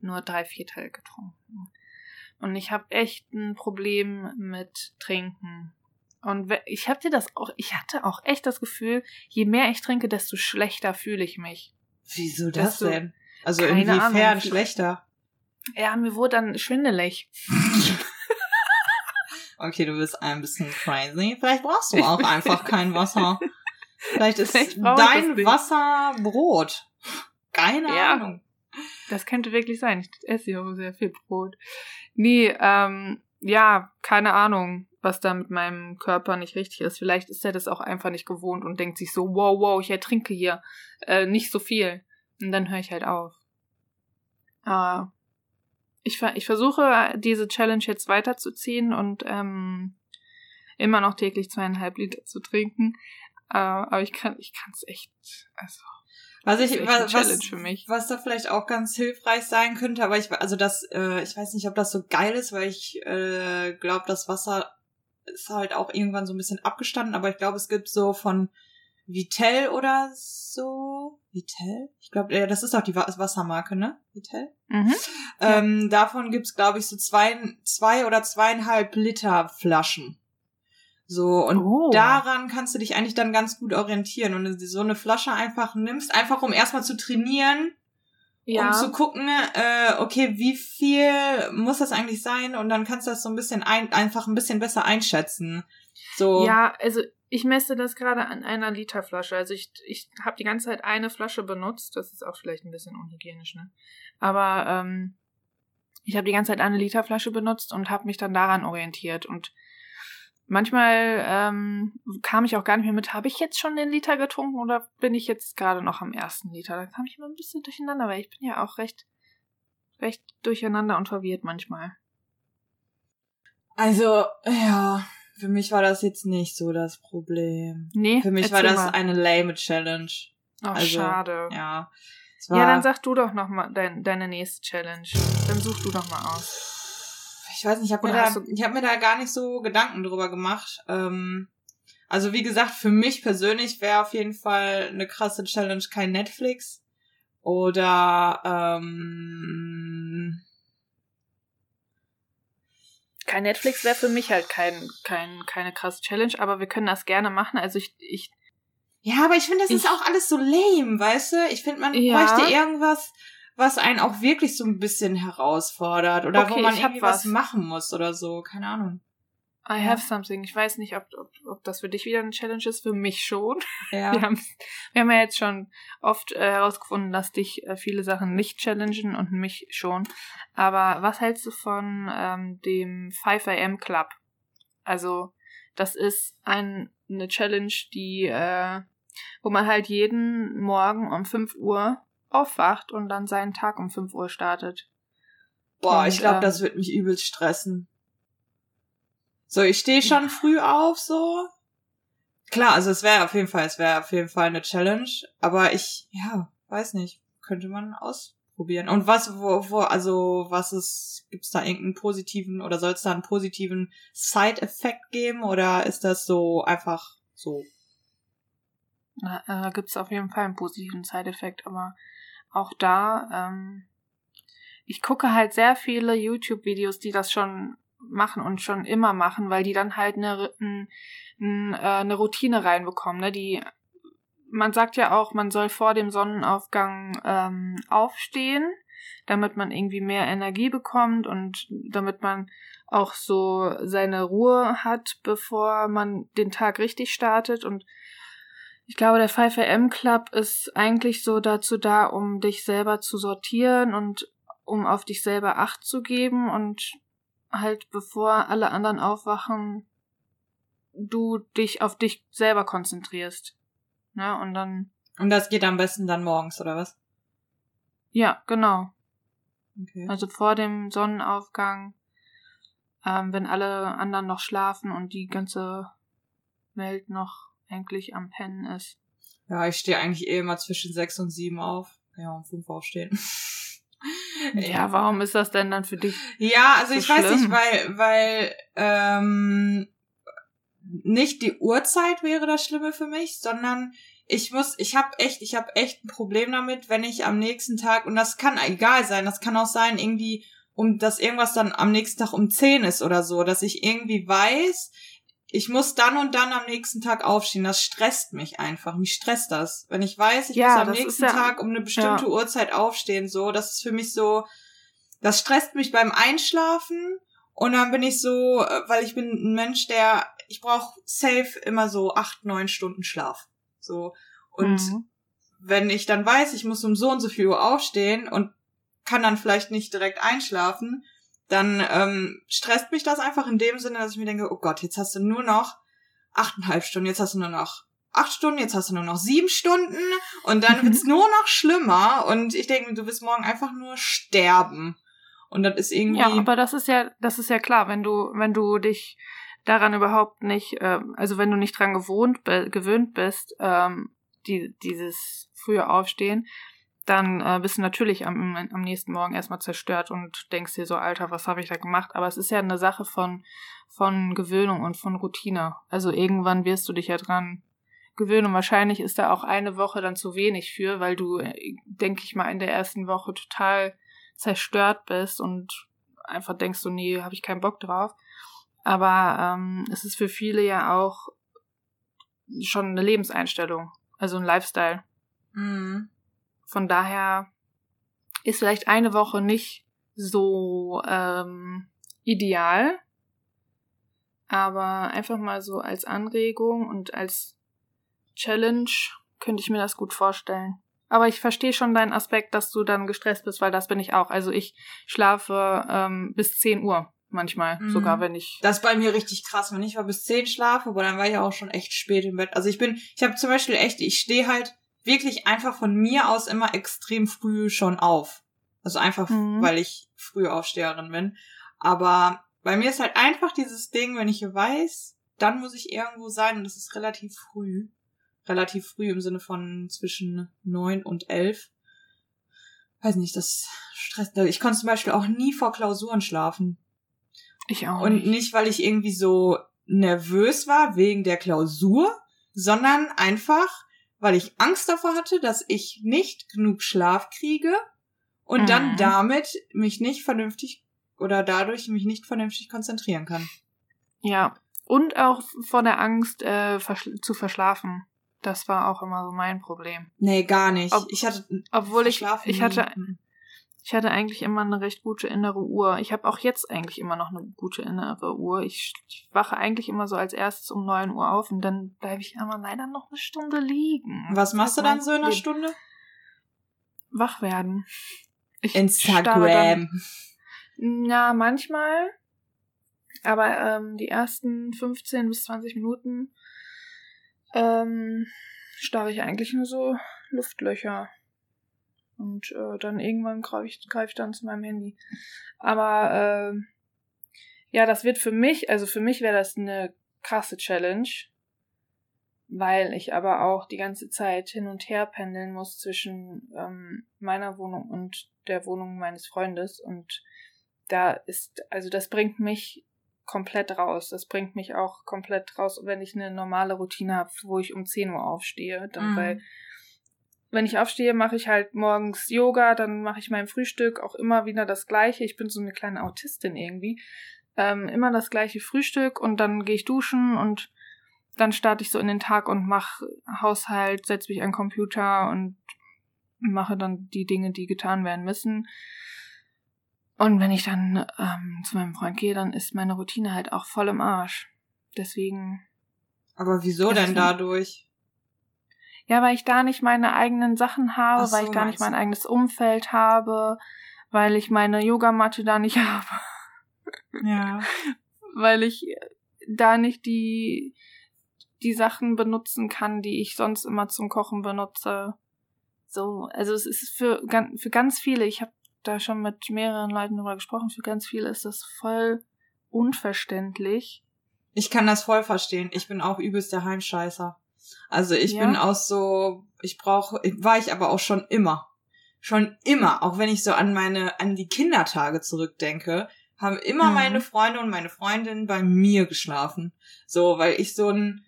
nur drei Viertel getrunken. Und ich habe echt ein Problem mit Trinken. Und ich dir das auch, ich hatte auch echt das Gefühl, je mehr ich trinke, desto schlechter fühle ich mich. Wieso das du- denn? Also inwiefern Ahnung. schlechter? Ja, mir wurde dann schwindelig. Okay, du bist ein bisschen crazy. Vielleicht brauchst du auch einfach kein Wasser. Vielleicht ist Vielleicht dein. Wasser Brot. Keine Ja. Ahnung. Das könnte wirklich sein. Ich esse ja auch sehr viel Brot. Nee, ähm, ja, keine Ahnung, was da mit meinem Körper nicht richtig ist. Vielleicht ist er das auch einfach nicht gewohnt und denkt sich so, wow, wow, ich ertrinke hier äh, nicht so viel. Und dann höre ich halt auf. Äh, ich, ver ich versuche, diese Challenge jetzt weiterzuziehen und ähm, immer noch täglich zweieinhalb Liter zu trinken. Äh, aber ich kann ich kann es echt, also Was ich, was, was, was da vielleicht auch ganz hilfreich sein könnte, aber ich, also das, äh, ich weiß nicht, ob das so geil ist, weil ich äh, glaube, das Wasser ist halt auch irgendwann so ein bisschen abgestanden, aber ich glaube, es gibt so von Vitell oder so. Vitell? Ich glaube, ja, das ist auch die Wa- Wassermarke, ne? Vitell? Mhm. Ja. Ähm, davon gibt's, glaube ich, so zwei, zwei oder zweieinhalb Liter Flaschen. So, und Oh. daran kannst du dich eigentlich dann ganz gut orientieren. Und wenn du so eine Flasche einfach nimmst, einfach um erstmal zu trainieren, Ja. um zu gucken, äh, okay, wie viel muss das eigentlich sein? Und dann kannst du das so ein bisschen ein, einfach ein bisschen besser einschätzen. So. Ja, also ich messe das gerade an einer Literflasche. Also ich, ich habe die ganze Zeit eine Flasche benutzt. Das ist auch vielleicht ein bisschen unhygienisch, ne? Aber ähm, ich habe die ganze Zeit eine Literflasche benutzt und habe mich dann daran orientiert. Und manchmal ähm, kam ich auch gar nicht mehr mit, habe ich jetzt schon den Liter getrunken oder bin ich jetzt gerade noch am ersten Liter? Da kam ich immer ein bisschen durcheinander, weil ich bin ja auch recht, recht durcheinander und verwirrt manchmal. Also, ja, für mich war das jetzt nicht so das Problem. Nee, Für mich war das mal. eine lame Challenge. Ach, also, schade. Ja. ja, dann sag du doch noch mal dein, deine nächste Challenge. Dann such du doch mal aus. Ich weiß nicht, ich habe mir, da, ich hab mir da gar nicht so Gedanken drüber gemacht. Ähm, also wie gesagt, für mich persönlich wäre auf jeden Fall eine krasse Challenge kein Netflix. Oder ähm, kein Netflix wäre für mich halt kein, kein, keine krasse Challenge, aber wir können das gerne machen. Also ich, ich ja, aber ich finde, das ich, ist auch alles so lame, weißt du? Ich finde, man ja. bräuchte irgendwas, was einen auch wirklich so ein bisschen herausfordert oder okay, wo man irgendwie was. was machen muss oder so. Keine Ahnung. I have something. Ich weiß nicht, ob, ob, ob das für dich wieder eine Challenge ist. Für mich schon. Ja. Wir haben, wir haben ja jetzt schon oft äh, herausgefunden, dass dich äh, viele Sachen nicht challengen und mich schon. Aber was hältst du von ähm, dem 5 AM Club? Also, das ist ein, eine Challenge, die, äh, wo man halt jeden Morgen um 5 Uhr aufwacht und dann seinen Tag um 5 Uhr startet. Boah, und, ich glaube, ähm, das wird mich übelst stressen. So, ich stehe schon früh auf, so. Klar, also es wäre auf jeden Fall, es wäre auf jeden Fall eine Challenge, aber ich, ja, weiß nicht, könnte man ausprobieren. Und was, wo, wo, also was ist, gibt's da irgendeinen positiven oder soll es da einen positiven Side-Effekt geben oder ist das so einfach so? Da äh, gibt's auf jeden Fall einen positiven Side-Effekt, aber auch da, ähm, ich gucke halt sehr viele YouTube-Videos, die das schon machen und schon immer machen, weil die dann halt eine, eine, äh, eine Routine reinbekommen. Ne? Die, man sagt ja auch, man soll vor dem Sonnenaufgang ähm, aufstehen, damit man irgendwie mehr Energie bekommt und damit man auch so seine Ruhe hat, bevor man den Tag richtig startet. Und ich glaube, der 5am Club ist eigentlich so dazu da, um dich selber zu sortieren und um auf dich selber Acht zu geben und halt bevor alle anderen aufwachen, du dich auf dich selber konzentrierst. Ne? Und dann. Und das geht am besten dann morgens, oder was? Ja, genau. Okay. Also vor dem Sonnenaufgang, ähm, wenn alle anderen noch schlafen und die ganze Welt noch eigentlich am Pennen ist. Ja, ich stehe eigentlich eh immer zwischen sechs und sieben auf. Ja, um fünf aufstehen. Ja, warum ist das denn dann für dich? Ja, also so ich schlimm? weiß nicht, weil, weil ähm, nicht die Uhrzeit wäre das Schlimme für mich, sondern ich muss, ich habe echt, ich habe echt ein Problem damit, wenn ich am nächsten Tag und das kann egal sein, das kann auch sein irgendwie, um dass irgendwas dann am nächsten Tag um zehn ist oder so, dass ich irgendwie weiß, ich muss dann und dann am nächsten Tag aufstehen. Das stresst mich einfach. Mich stresst das. Wenn ich weiß, ich ja, muss am nächsten ja, Tag um eine bestimmte ja. Uhrzeit aufstehen, so, das ist für mich so, das stresst mich beim Einschlafen. Und dann bin ich so, äh, weil ich bin ein Mensch, der, ich brauche safe immer so acht, neun Stunden Schlaf. So. Und mhm. wenn ich dann weiß, ich muss um so und so viel Uhr aufstehen und kann dann vielleicht nicht direkt einschlafen, dann ähm, stresst mich das einfach in dem Sinne, dass ich mir denke, oh Gott, jetzt hast du nur noch achteinhalb Stunden, jetzt hast du nur noch acht Stunden, jetzt hast du nur noch sieben Stunden und dann wird's nur noch schlimmer und ich denke, du wirst morgen einfach nur sterben. Und das ist irgendwie. Ja, aber das ist ja, das ist ja klar, wenn du, wenn du dich daran überhaupt nicht, äh, also wenn du nicht dran gewohnt, gewöhnt bist, ähm, die, dieses frühe Aufstehen, dann äh, bist du natürlich am, am nächsten Morgen erstmal zerstört und denkst dir so, Alter, was habe ich da gemacht? Aber es ist ja eine Sache von, von Gewöhnung und von Routine. Also irgendwann wirst du dich ja dran gewöhnen und wahrscheinlich ist da auch eine Woche dann zu wenig für, weil du, äh, denke ich mal, in der ersten Woche total zerstört bist und einfach denkst so, nee, habe ich keinen Bock drauf. Aber ähm, es ist für viele ja auch schon eine Lebenseinstellung, also ein Lifestyle. Mhm. Von daher ist vielleicht eine Woche nicht so ähm, ideal, aber einfach mal so als Anregung und als Challenge könnte ich mir das gut vorstellen. Aber ich verstehe schon deinen Aspekt, dass du dann gestresst bist, weil das bin ich auch. Also ich schlafe ähm, bis 10 Uhr manchmal, mhm. sogar wenn ich. Das ist bei mir richtig krass, wenn ich mal bis 10 schlafe, aber dann war ich auch schon echt spät im Bett. Also ich bin, ich habe zum Beispiel echt, ich stehe halt wirklich einfach von mir aus immer extrem früh schon auf. Also einfach, mhm. weil ich Frühaufsteherin bin. Aber bei mir ist halt einfach dieses Ding, wenn ich weiß, dann muss ich irgendwo sein und das ist relativ früh. Relativ früh im Sinne von zwischen neun und elf. weiß nicht, das stresst. Ich konnte zum Beispiel auch nie vor Klausuren schlafen. Ich auch. Und nicht, weil ich irgendwie so nervös war wegen der Klausur, sondern einfach, weil ich Angst davor hatte, dass ich nicht genug Schlaf kriege und mhm. dann damit mich nicht vernünftig oder dadurch mich nicht vernünftig konzentrieren kann. Ja. Und auch vor der Angst, äh, verschl zu verschlafen. Das war auch immer so mein Problem. Nee, gar nicht. Ob, ich hatte, obwohl ich, ich hatte, ich hatte eigentlich immer eine recht gute innere Uhr. Ich habe auch jetzt eigentlich immer noch eine gute innere Uhr. Ich, ich wache eigentlich immer so als erstes um neun Uhr auf und dann bleibe ich immer leider noch eine Stunde liegen. Was machst du dann so in einer Stunde? Wach werden. Ich Instagram. ja, manchmal. Aber ähm, die ersten 15 bis 20 Minuten ähm, starre ich eigentlich nur so Luftlöcher. Und äh, dann irgendwann greife ich, greif ich dann zu meinem Handy. Aber äh, ja, das wird für mich, also für mich wäre das eine krasse Challenge, weil ich aber auch die ganze Zeit hin und her pendeln muss zwischen ähm, meiner Wohnung und der Wohnung meines Freundes. Und da ist, also das bringt mich komplett raus. Das bringt mich auch komplett raus, wenn ich eine normale Routine habe, wo ich um 10 Uhr aufstehe. Dann, mhm. weil wenn ich aufstehe, mache ich halt morgens Yoga, dann mache ich mein Frühstück auch immer wieder das gleiche. Ich bin so eine kleine Autistin irgendwie. Ähm, immer das gleiche Frühstück und dann gehe ich duschen und dann starte ich so in den Tag und mache Haushalt, setze mich an den Computer und mache dann die Dinge, die getan werden müssen. Und wenn ich dann ähm, zu meinem Freund gehe, dann ist meine Routine halt auch voll im Arsch. Deswegen. Aber wieso denn dadurch? Ja, weil ich da nicht meine eigenen Sachen habe, so, weil ich da nicht mein eigenes Umfeld habe, weil ich meine Yogamatte da nicht habe. Ja. weil ich da nicht die, die Sachen benutzen kann, die ich sonst immer zum Kochen benutze. So, also es ist für, für ganz viele, ich habe da schon mit mehreren Leuten darüber gesprochen, für ganz viele ist das voll unverständlich. Ich kann das voll verstehen. Ich bin auch übelst der Heimscheißer. Also ich ja. bin auch so, ich brauche, war ich aber auch schon immer. Schon immer, auch wenn ich so an meine, an die Kindertage zurückdenke, haben immer mhm. meine Freunde und meine Freundinnen bei mir geschlafen. So, weil ich so ein,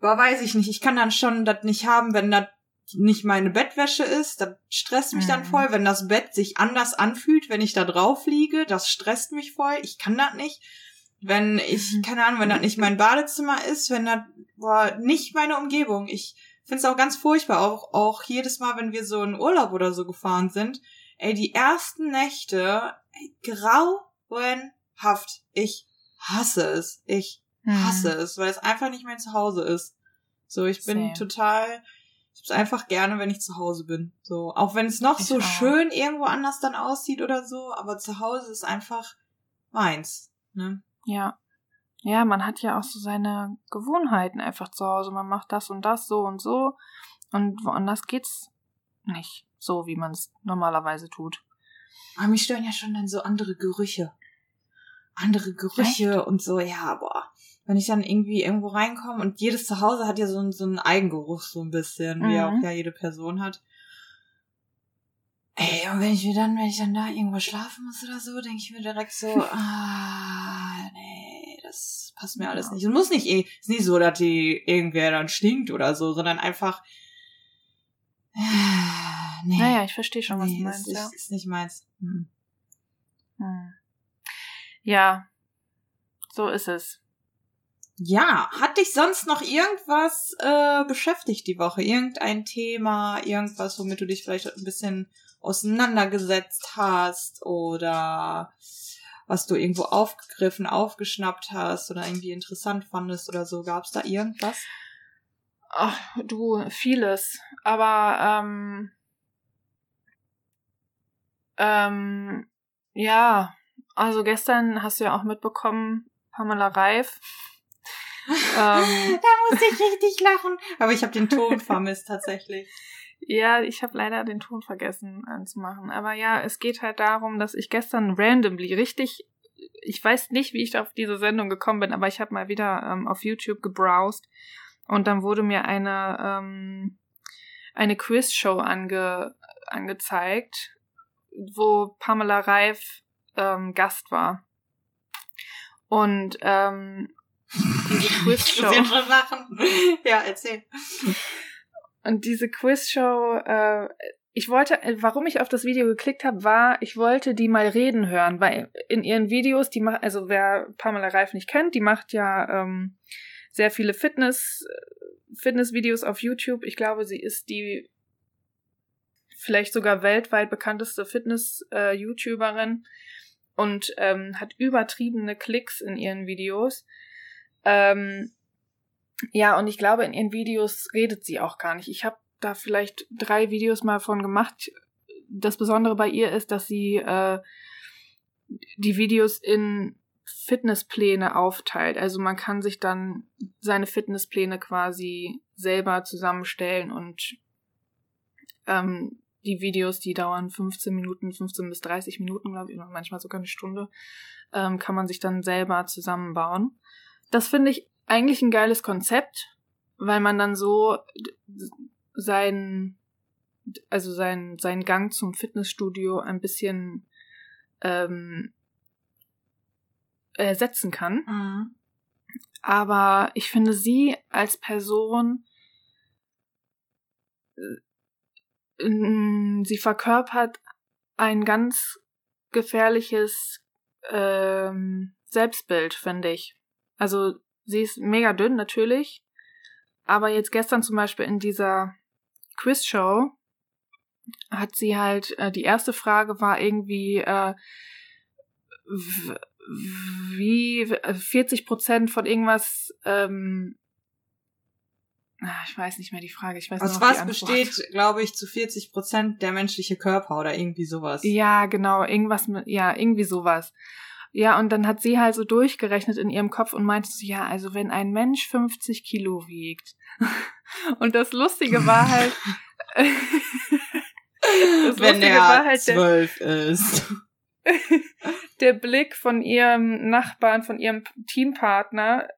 war weiß ich nicht, ich kann dann schon das nicht haben, wenn das nicht meine Bettwäsche ist, das stresst mich mhm. dann voll, wenn das Bett sich anders anfühlt, wenn ich da drauf liege, das stresst mich voll, ich kann das nicht wenn ich, mhm. keine Ahnung, wenn das nicht mein Badezimmer ist, wenn das boah, nicht meine Umgebung. Ich finde es auch ganz furchtbar, auch, auch jedes Mal, wenn wir so in Urlaub oder so gefahren sind. Ey, die ersten Nächte, ey, grauenhaft. Ich hasse es. Ich hasse hm. es, weil es einfach nicht mein Zuhause ist. So, ich bin Same. total, ich hab's einfach gerne, wenn ich zu Hause bin. So, auch wenn es noch ich so auch. schön irgendwo anders dann aussieht oder so, aber zu Hause ist einfach meins. Ne? Ja. Ja, man hat ja auch so seine Gewohnheiten einfach zu Hause. Man macht das und das so und so. Und woanders geht's nicht so, wie man es normalerweise tut. Aber mich stören ja schon dann so andere Gerüche. Andere Gerüche Echt? und so, ja, boah. Wenn ich dann irgendwie irgendwo reinkomme und jedes Zuhause hat ja so, so einen Eigengeruch so ein bisschen, mhm. wie auch ja jede Person hat. Ey, und wenn ich mir dann, wenn ich dann da irgendwo schlafen muss oder so, denke ich mir direkt so, ah, passt mir alles nicht. Es muss nicht eh, ist nicht so, dass die irgendwer dann stinkt oder so, sondern einfach, ah, nee. Naja, ich verstehe schon, was nee, du meinst, ist, ja. Ist nicht meins. Hm. Hm. Ja, so ist es. Ja, hat dich sonst noch irgendwas äh, beschäftigt die Woche? Irgendein Thema, irgendwas, womit du dich vielleicht ein bisschen auseinandergesetzt hast oder was du irgendwo aufgegriffen, aufgeschnappt hast oder irgendwie interessant fandest oder so. Gab's da irgendwas? Ach, du, vieles. Aber ähm, ähm, ja, also gestern hast du ja auch mitbekommen, Pamela Reif. ähm, da musste ich richtig lachen. Aber ich habe den Ton vermisst tatsächlich. Ja, ich habe leider den Ton vergessen anzumachen. Aber ja, es geht halt darum, dass ich gestern randomly richtig, ich weiß nicht, wie ich auf diese Sendung gekommen bin, aber ich habe mal wieder ähm, auf YouTube gebrowst und dann wurde mir eine ähm, eine Quizshow ange, angezeigt wo Pamela Reif ähm, Gast war. Und ähm, diese Quizshow. ja, erzähl. Und diese Quizshow, äh, ich wollte, äh, warum ich auf das Video geklickt habe, war, ich wollte die mal reden hören, weil in ihren Videos, die macht, also wer Pamela Reif nicht kennt, die macht ja ähm, sehr viele Fitness, Fitnessvideos auf YouTube. Ich glaube, sie ist die vielleicht sogar weltweit bekannteste Fitness-YouTuberin äh, und ähm, hat übertriebene Klicks in ihren Videos. Ähm, ja, und ich glaube, in ihren Videos redet sie auch gar nicht. Ich habe da vielleicht drei Videos mal von gemacht. Das Besondere bei ihr ist, dass sie äh, die Videos in Fitnesspläne aufteilt. Also man kann sich dann seine Fitnesspläne quasi selber zusammenstellen und ähm, die Videos, die dauern 15 Minuten, 15 bis 30 Minuten, glaube ich, manchmal sogar eine Stunde, ähm, kann man sich dann selber zusammenbauen. Das finde ich eigentlich ein geiles Konzept, weil man dann so sein, also sein, sein Gang zum Fitnessstudio ein bisschen ähm, ersetzen kann. Mhm. Aber ich finde sie als Person, äh, sie verkörpert ein ganz gefährliches ähm, Selbstbild, finde ich. Also sie ist mega dünn natürlich, aber jetzt gestern zum Beispiel in dieser Quizshow hat sie halt, äh, die erste Frage war irgendwie, äh, wie 40 Prozent von irgendwas, ähm, ah, ich weiß nicht mehr die Frage, ich weiß Aus was besteht, glaube ich, zu 40 Prozent der menschliche Körper oder irgendwie sowas. Ja, genau, irgendwas ja, irgendwie sowas. Ja, und dann hat sie halt so durchgerechnet in ihrem Kopf und meinte so, ja, also wenn ein Mensch 50 Kilo wiegt. und das Lustige war halt, das wenn Lustige er halt zwölf ist. der Blick von ihrem Nachbarn, von ihrem Teampartner.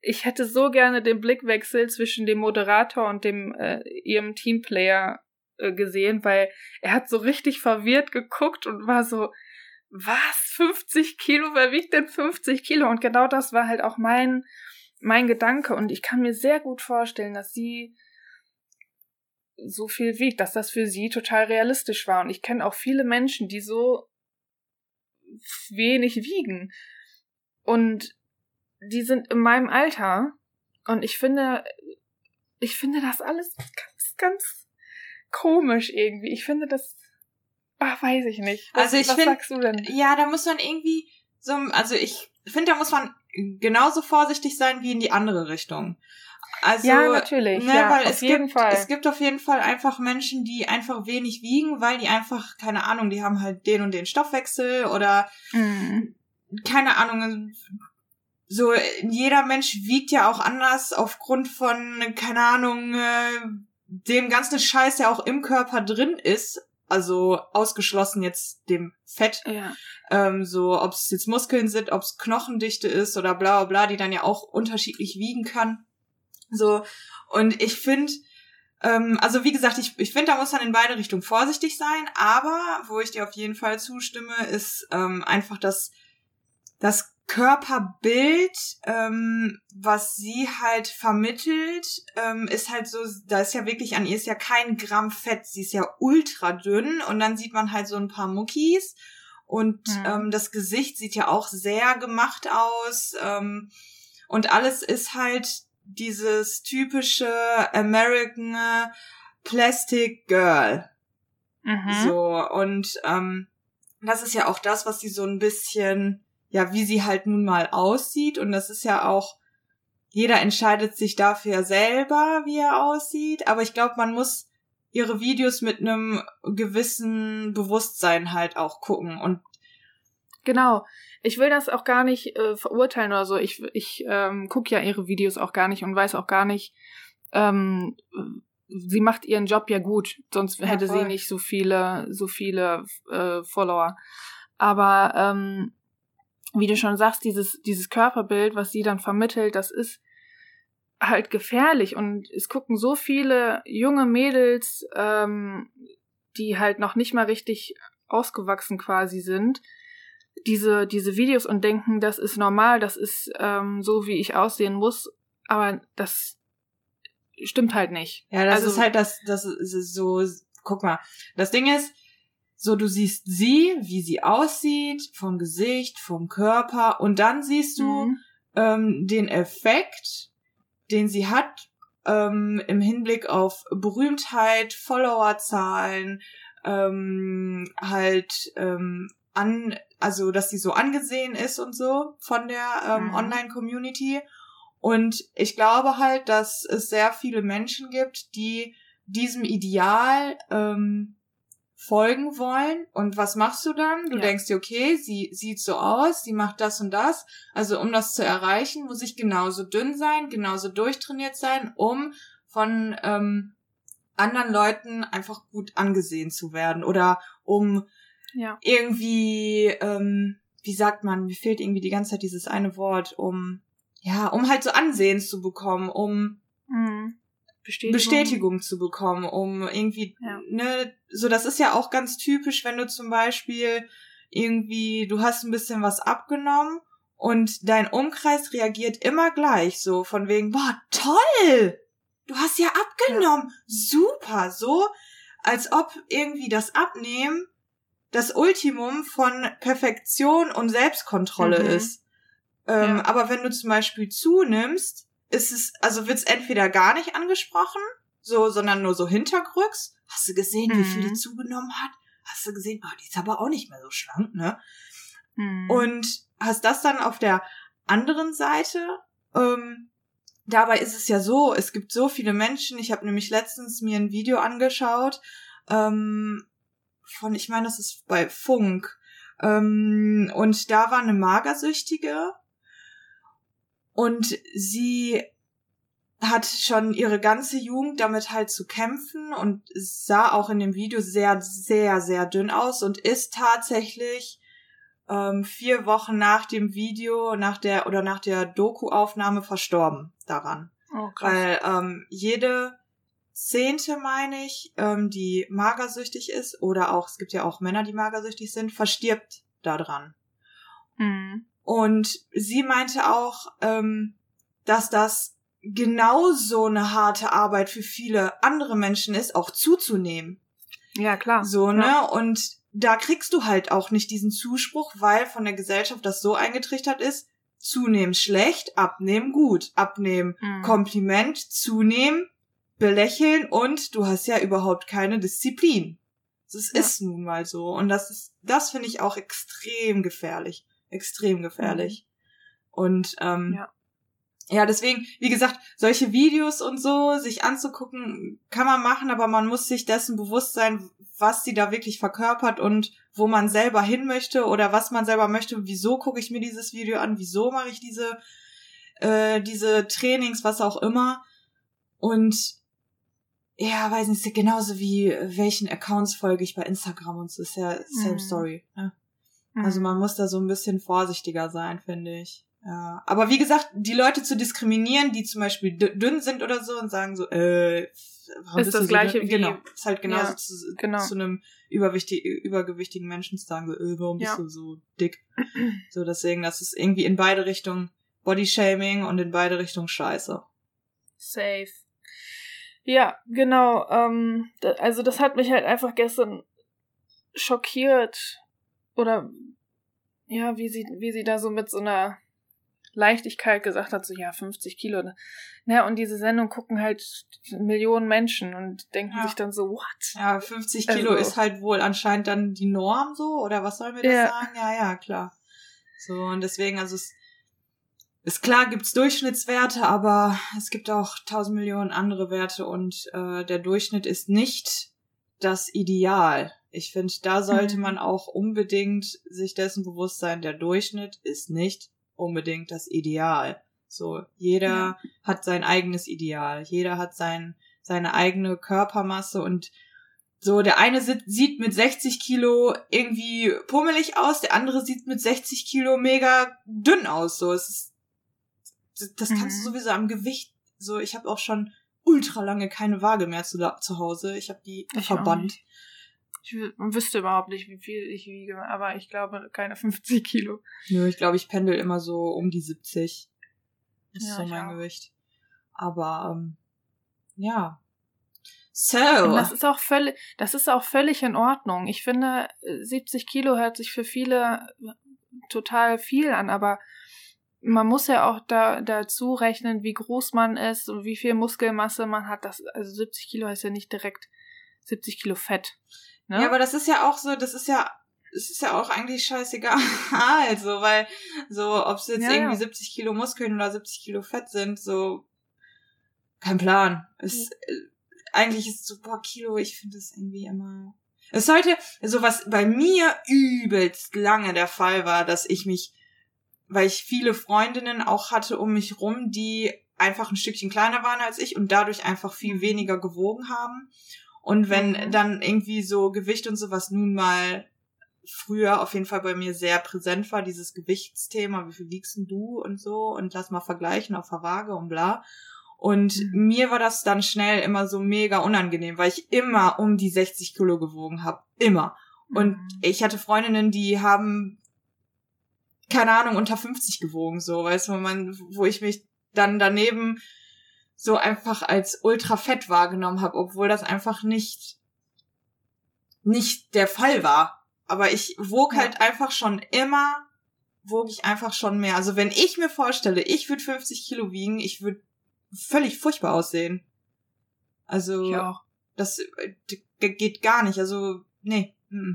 Ich hätte so gerne den Blickwechsel zwischen dem Moderator und dem äh, ihrem Teamplayer äh, gesehen, weil er hat so richtig verwirrt geguckt und war so, was? 50 Kilo? Wer wiegt denn 50 Kilo? Und genau das war halt auch mein, mein Gedanke. Und ich kann mir sehr gut vorstellen, dass sie so viel wiegt, dass das für sie total realistisch war. Und ich kenne auch viele Menschen, die so wenig wiegen. Und die sind in meinem Alter. Und ich finde, ich finde das alles ganz, ganz komisch irgendwie. Ich finde das, ach, weiß ich nicht. Was, also ich finde, ja, da muss man irgendwie so, also ich finde, da muss man genauso vorsichtig sein wie in die andere Richtung. Also, ja, natürlich. Ne, ja, weil auf es jeden gibt, Fall. Es gibt auf jeden Fall einfach Menschen, die einfach wenig wiegen, weil die einfach, keine Ahnung, die haben halt den und den Stoffwechsel oder mhm. keine Ahnung. So, jeder Mensch wiegt ja auch anders aufgrund von, keine Ahnung, äh, dem ganzen Scheiß, der auch im Körper drin ist. Also ausgeschlossen jetzt dem Fett. Ja. Ähm, so, ob es jetzt Muskeln sind, ob es Knochendichte ist oder bla bla bla, die dann ja auch unterschiedlich wiegen kann. So, und ich finde, ähm, also wie gesagt, ich, ich finde, da muss man in beide Richtungen vorsichtig sein, aber wo ich dir auf jeden Fall zustimme, ist ähm, einfach das, das Körperbild, ähm, was sie halt vermittelt, ähm, ist halt so, da ist ja wirklich an ihr ist ja kein Gramm Fett, sie ist ja ultra dünn und dann sieht man halt so ein paar Muckis und mhm. ähm, das Gesicht sieht ja auch sehr gemacht aus ähm, und alles ist halt dieses typische American Plastic Girl. Mhm. So, und ähm, das ist ja auch das, was sie so ein bisschen, ja, wie sie halt nun mal aussieht. Und das ist ja auch, jeder entscheidet sich dafür selber, wie er aussieht. Aber ich glaube, man muss ihre Videos mit einem gewissen Bewusstsein halt auch gucken. Und Genau. Ich will das auch gar nicht äh, verurteilen oder so. Ich, ich ähm, gucke ja ihre Videos auch gar nicht und weiß auch gar nicht, ähm, sie macht ihren Job ja gut, sonst ja, hätte voll. sie nicht so viele, so viele äh, Follower. Aber ähm, wie du schon sagst, dieses, dieses Körperbild, was sie dann vermittelt, das ist halt gefährlich und es gucken so viele junge Mädels, ähm, die halt noch nicht mal richtig ausgewachsen quasi sind, diese, diese Videos und denken, das ist normal, das ist ähm, so, wie ich aussehen muss, aber das stimmt halt nicht. Ja, das also, ist halt das, das ist so, guck mal, das Ding ist, so du siehst sie, wie sie aussieht, vom Gesicht, vom Körper und dann siehst du mhm. ähm, den Effekt, den sie hat ähm, im Hinblick auf Berühmtheit, Followerzahlen, ähm, halt ähm, an, also dass sie so angesehen ist und so von der ähm, mhm. Online-Community. Und ich glaube halt, dass es sehr viele Menschen gibt, die diesem Ideal ähm, folgen wollen. Und was machst du dann? Du ja. denkst dir, okay, sie sieht so aus, sie macht das und das. Also um das zu erreichen, muss ich genauso dünn sein, genauso durchtrainiert sein, um von ähm, anderen Leuten einfach gut angesehen zu werden oder um ja. irgendwie, ähm, wie sagt man, mir fehlt irgendwie die ganze Zeit dieses eine Wort, um, ja, um halt so Ansehen zu bekommen, um mhm. Bestätigung. Bestätigung zu bekommen, um irgendwie, ja. ne, so das ist ja auch ganz typisch, wenn du zum Beispiel irgendwie, du hast ein bisschen was abgenommen und dein Umkreis reagiert immer gleich, so von wegen, boah, toll! Du hast ja abgenommen, ja. super, so, als ob irgendwie das Abnehmen das Ultimum von Perfektion und Selbstkontrolle mhm. ist. Ähm, ja. Aber wenn du zum Beispiel zunimmst, ist es, also wird's entweder gar nicht angesprochen, so, sondern nur so hintergrücks. Hast du gesehen, mhm. wie viel die mhm. zugenommen hat? Hast du gesehen, oh, die ist aber auch nicht mehr so schlank, ne? Mhm. Und hast das dann auf der anderen Seite. Ähm, dabei ist es ja so, es gibt so viele Menschen. Ich habe nämlich letztens mir ein Video angeschaut, ähm, von, ich meine, das ist bei Funk. Ähm, und da war eine Magersüchtige und sie hat schon ihre ganze Jugend damit halt zu kämpfen und sah auch in dem Video sehr, sehr, sehr dünn aus und ist tatsächlich ähm, vier Wochen nach dem Video, nach der oder nach der Doku-Aufnahme verstorben daran. Oh, krass. Weil ähm, jede Zehnte, meine ich, ähm, die magersüchtig ist, oder auch, es gibt ja auch Männer, die magersüchtig sind, verstirbt daran. Mhm. Und sie meinte auch, ähm, dass das genauso eine harte Arbeit für viele andere Menschen ist, auch zuzunehmen. Ja, klar. So, ne? Ja. Und da kriegst du halt auch nicht diesen Zuspruch, weil von der Gesellschaft das so eingetrichtert ist, zunehmen schlecht, abnehmen gut, abnehmen mhm. Kompliment, zunehmen belächeln und du hast ja überhaupt keine Disziplin. Das ja. ist nun mal so. Und das ist, das finde ich auch extrem gefährlich. Extrem gefährlich. Und ähm, ja. ja, deswegen, wie gesagt, solche Videos und so, sich anzugucken, kann man machen, aber man muss sich dessen bewusst sein, was sie da wirklich verkörpert und wo man selber hin möchte oder was man selber möchte. Wieso gucke ich mir dieses Video an? Wieso mache ich diese, äh, diese Trainings, was auch immer? Und ja, weiß nicht, genauso wie welchen Accounts folge ich bei Instagram und so ist ja same mhm. story. Ne? Mhm. Also man muss da so ein bisschen vorsichtiger sein, finde ich. Ja. Aber wie gesagt, die Leute zu diskriminieren, die zum Beispiel dünn sind oder so und sagen so, äh, warum ist das gleiche so wie genau, ist halt genauso ja, zu, genau. zu einem überwichtig, übergewichtigen Menschen zu sagen so, äh, warum ja. bist du so dick? so deswegen, das ist irgendwie in beide Richtungen Bodyshaming und in beide Richtungen Scheiße. Safe. Ja, genau. Ähm, also das hat mich halt einfach gestern schockiert. Oder ja, wie sie, wie sie da so mit so einer Leichtigkeit gesagt hat, so ja, 50 Kilo. Ja, und diese Sendung gucken halt Millionen Menschen und denken ja. sich dann so, what? Ja, 50 Kilo also, ist halt wohl anscheinend dann die Norm so, oder was sollen wir das ja. sagen? Ja, ja, klar. So, und deswegen, also es ist klar, gibt's Durchschnittswerte, aber es gibt auch tausend Millionen andere Werte und äh, der Durchschnitt ist nicht das Ideal. Ich finde, da sollte mhm. man auch unbedingt sich dessen bewusst sein, der Durchschnitt ist nicht unbedingt das Ideal. So, jeder ja. hat sein eigenes Ideal, jeder hat sein, seine eigene Körpermasse und so, der eine sieht mit 60 Kilo irgendwie pummelig aus, der andere sieht mit 60 Kilo mega dünn aus. So, es ist das kannst mhm. du sowieso am Gewicht. So, ich habe auch schon ultra lange keine Waage mehr zu, zu Hause. Ich habe die ich verbannt. Ich wü- wüsste überhaupt nicht, wie viel ich wiege, aber ich glaube keine 50 Kilo. Nö, ich glaube, ich pendel immer so um die 70. Das ist Ja, so ich mein auch. Gewicht. Aber, ähm, ja. So. Und das ist auch völlig, das ist auch völlig in Ordnung. Ich finde, äh, 70 Kilo hört sich für viele äh, total viel an, aber man muss ja auch da, dazu rechnen, wie groß man ist und wie viel Muskelmasse man hat. Das, also 70 Kilo heißt ja nicht direkt 70 Kilo Fett. Ne? Ja, aber das ist ja auch so, das ist ja, es ist ja auch eigentlich scheißegal, also, weil, so, ob es jetzt Ja, irgendwie ja. 70 Kilo Muskeln oder 70 Kilo Fett sind, so, kein Plan. Es, äh, eigentlich ist so, boah, Kilo, ich finde das irgendwie immer, es sollte, so was bei mir übelst lange der Fall war, dass ich mich, weil ich viele Freundinnen auch hatte um mich rum, die einfach ein Stückchen kleiner waren als ich und dadurch einfach viel weniger gewogen haben. Und wenn Mhm. dann irgendwie so Gewicht und sowas nun mal früher auf jeden Fall bei mir sehr präsent war, dieses Gewichtsthema, wie viel wiegst denn du und so und lass mal vergleichen auf der Waage und bla. Und Mhm. mir war das dann schnell immer so mega unangenehm, weil ich immer um die 60 Kilo gewogen habe. Immer. Und Mhm. ich hatte Freundinnen, die haben, keine Ahnung, unter 50 gewogen, so, weißt du, wo man, wo ich mich dann daneben so einfach als ultra fett wahrgenommen habe, obwohl das einfach nicht, nicht der Fall war. Aber ich wog Ja. halt einfach schon immer, wog ich einfach schon mehr. Also wenn ich mir vorstelle, ich würde 50 Kilo wiegen, ich würde völlig furchtbar aussehen. Also, auch. das geht gar nicht. Also, nee. mm.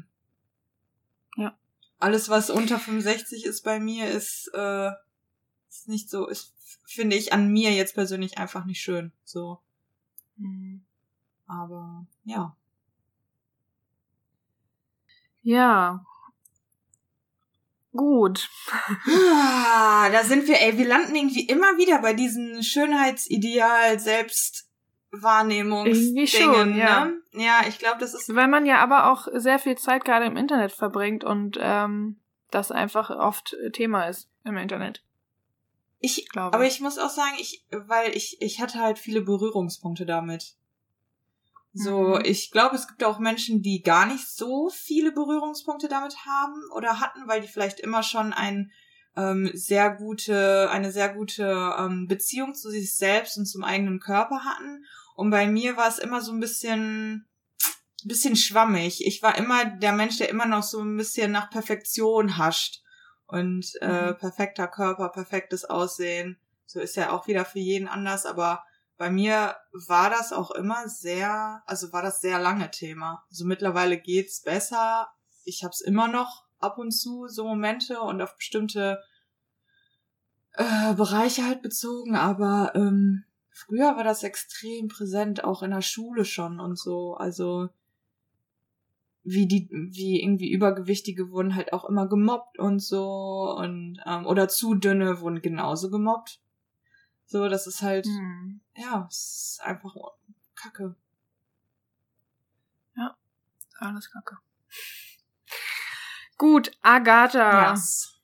Ja. Alles, was unter 65 ist bei mir, ist, äh, ist nicht so, ist, finde ich an mir jetzt persönlich einfach nicht schön. So. Mhm. Aber, ja. Ja. Gut. Ah, da sind wir, ey, wir landen irgendwie immer wieder bei diesen Schönheitsideal, Selbstwahrnehmungs Irgendwie schon, ja. ne? Ja, ich glaube, das ist Weil man ja aber auch sehr viel Zeit gerade im Internet verbringt und ähm, das einfach oft Thema ist im Internet, ich glaube Aber ich muss auch sagen, ich, weil ich, ich hatte halt viele Berührungspunkte damit. So, Mhm. ich glaube, es gibt auch Menschen, die gar nicht so viele Berührungspunkte damit haben oder hatten, weil die vielleicht immer schon ein ähm, sehr gute, eine sehr gute ähm, Beziehung zu sich selbst und zum eigenen Körper hatten. Und bei mir war es immer so ein bisschen, bisschen schwammig. Ich war immer der Mensch, der immer noch so ein bisschen nach Perfektion hascht. Und äh, Mhm. perfekter Körper, perfektes Aussehen. So ist ja auch wieder für jeden anders, aber bei mir war das auch immer sehr, also war das sehr lange Thema. Also mittlerweile geht's besser. Ich hab's immer noch ab und zu so Momente und auf bestimmte äh, Bereiche halt bezogen, aber ähm, früher war das extrem präsent, auch in der Schule schon und so. Also wie die, wie irgendwie Übergewichtige wurden halt auch immer gemobbt und so und ähm, oder zu dünne wurden genauso gemobbt. So, das ist halt, Hm. ja, es ist einfach Kacke. Alles kacke. Gut, Agatha. Yes.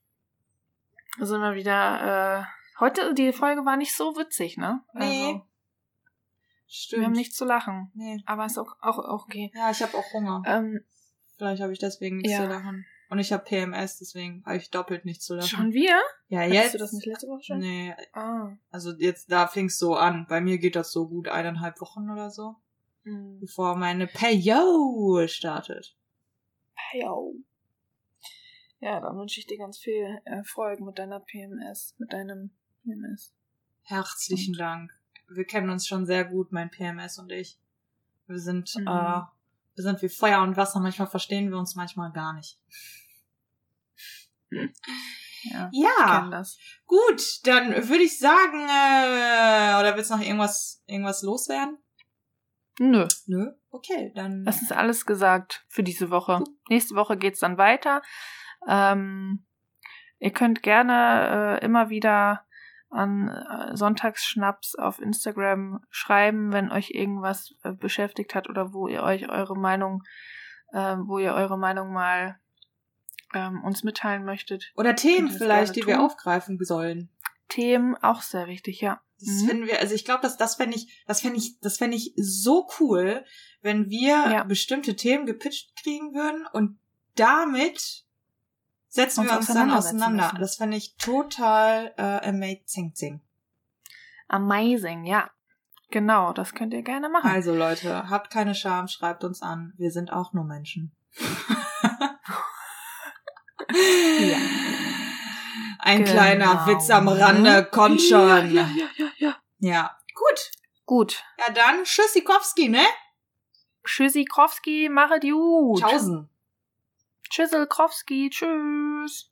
Da sind wir wieder. Äh, heute, die Folge war nicht so witzig, ne? Nee. Also, Stimmt. wir haben nichts zu lachen. nee. Aber ist auch, auch, auch okay. Ja, ich habe auch Hunger. Ähm, Vielleicht habe ich deswegen nichts ja. zu lachen. Und ich habe PMS, deswegen habe ich doppelt nichts zu lachen. schon wieder? Ja, Hattest jetzt. du das nicht letzte Woche schon? Nee, Ah. also jetzt da fing's so an. Bei mir geht das so gut eineinhalb Wochen oder so, Hm. bevor meine Payo startet. Yo. Ja, dann wünsche ich dir ganz viel Erfolg mit deiner PMS, mit deinem PMS. Herzlichen Dank. Wir kennen uns schon sehr gut, mein PMS und ich. Wir sind, Mhm. äh, wir sind wie Feuer und Wasser. Manchmal verstehen wir uns, manchmal gar nicht. Ja, ich kenn Ja, das. gut, dann würde ich sagen, äh, oder willst du noch irgendwas, irgendwas loswerden? Nö, Nö? Okay, dann. das ist alles gesagt für diese Woche. Nächste Woche geht's dann weiter. Ähm, ihr könnt gerne äh, immer wieder an äh, Sonntagsschnaps auf Instagram schreiben, wenn euch irgendwas äh, beschäftigt hat oder wo ihr euch eure Meinung, äh, wo ihr eure Meinung mal ähm, uns mitteilen möchtet. Oder Themen vielleicht, die wir tun. aufgreifen sollen. Themen auch sehr wichtig, ja. Das Mhm. finden wir, also ich glaube, dass das fände ich, das fände ich, das fände ich so cool, wenn wir Ja. bestimmte Themen gepitcht kriegen würden und damit setzen Uns wir uns dann auseinander. müssen. Das fände ich total äh, amazing. Amazing, ja. Genau, das könnt ihr gerne machen. Also Leute, habt keine Scham, schreibt uns an. Wir sind auch nur Menschen. Ja. Ein Genau. kleiner Witz am Rande kommt schon. Ja, ja, ja, ja. Ja, gut. Gut. Ja, dann Tschüssikowski, ne? Tschüssikowski, machet gut. Tschaußen. Tschüsselkowski, tschüss.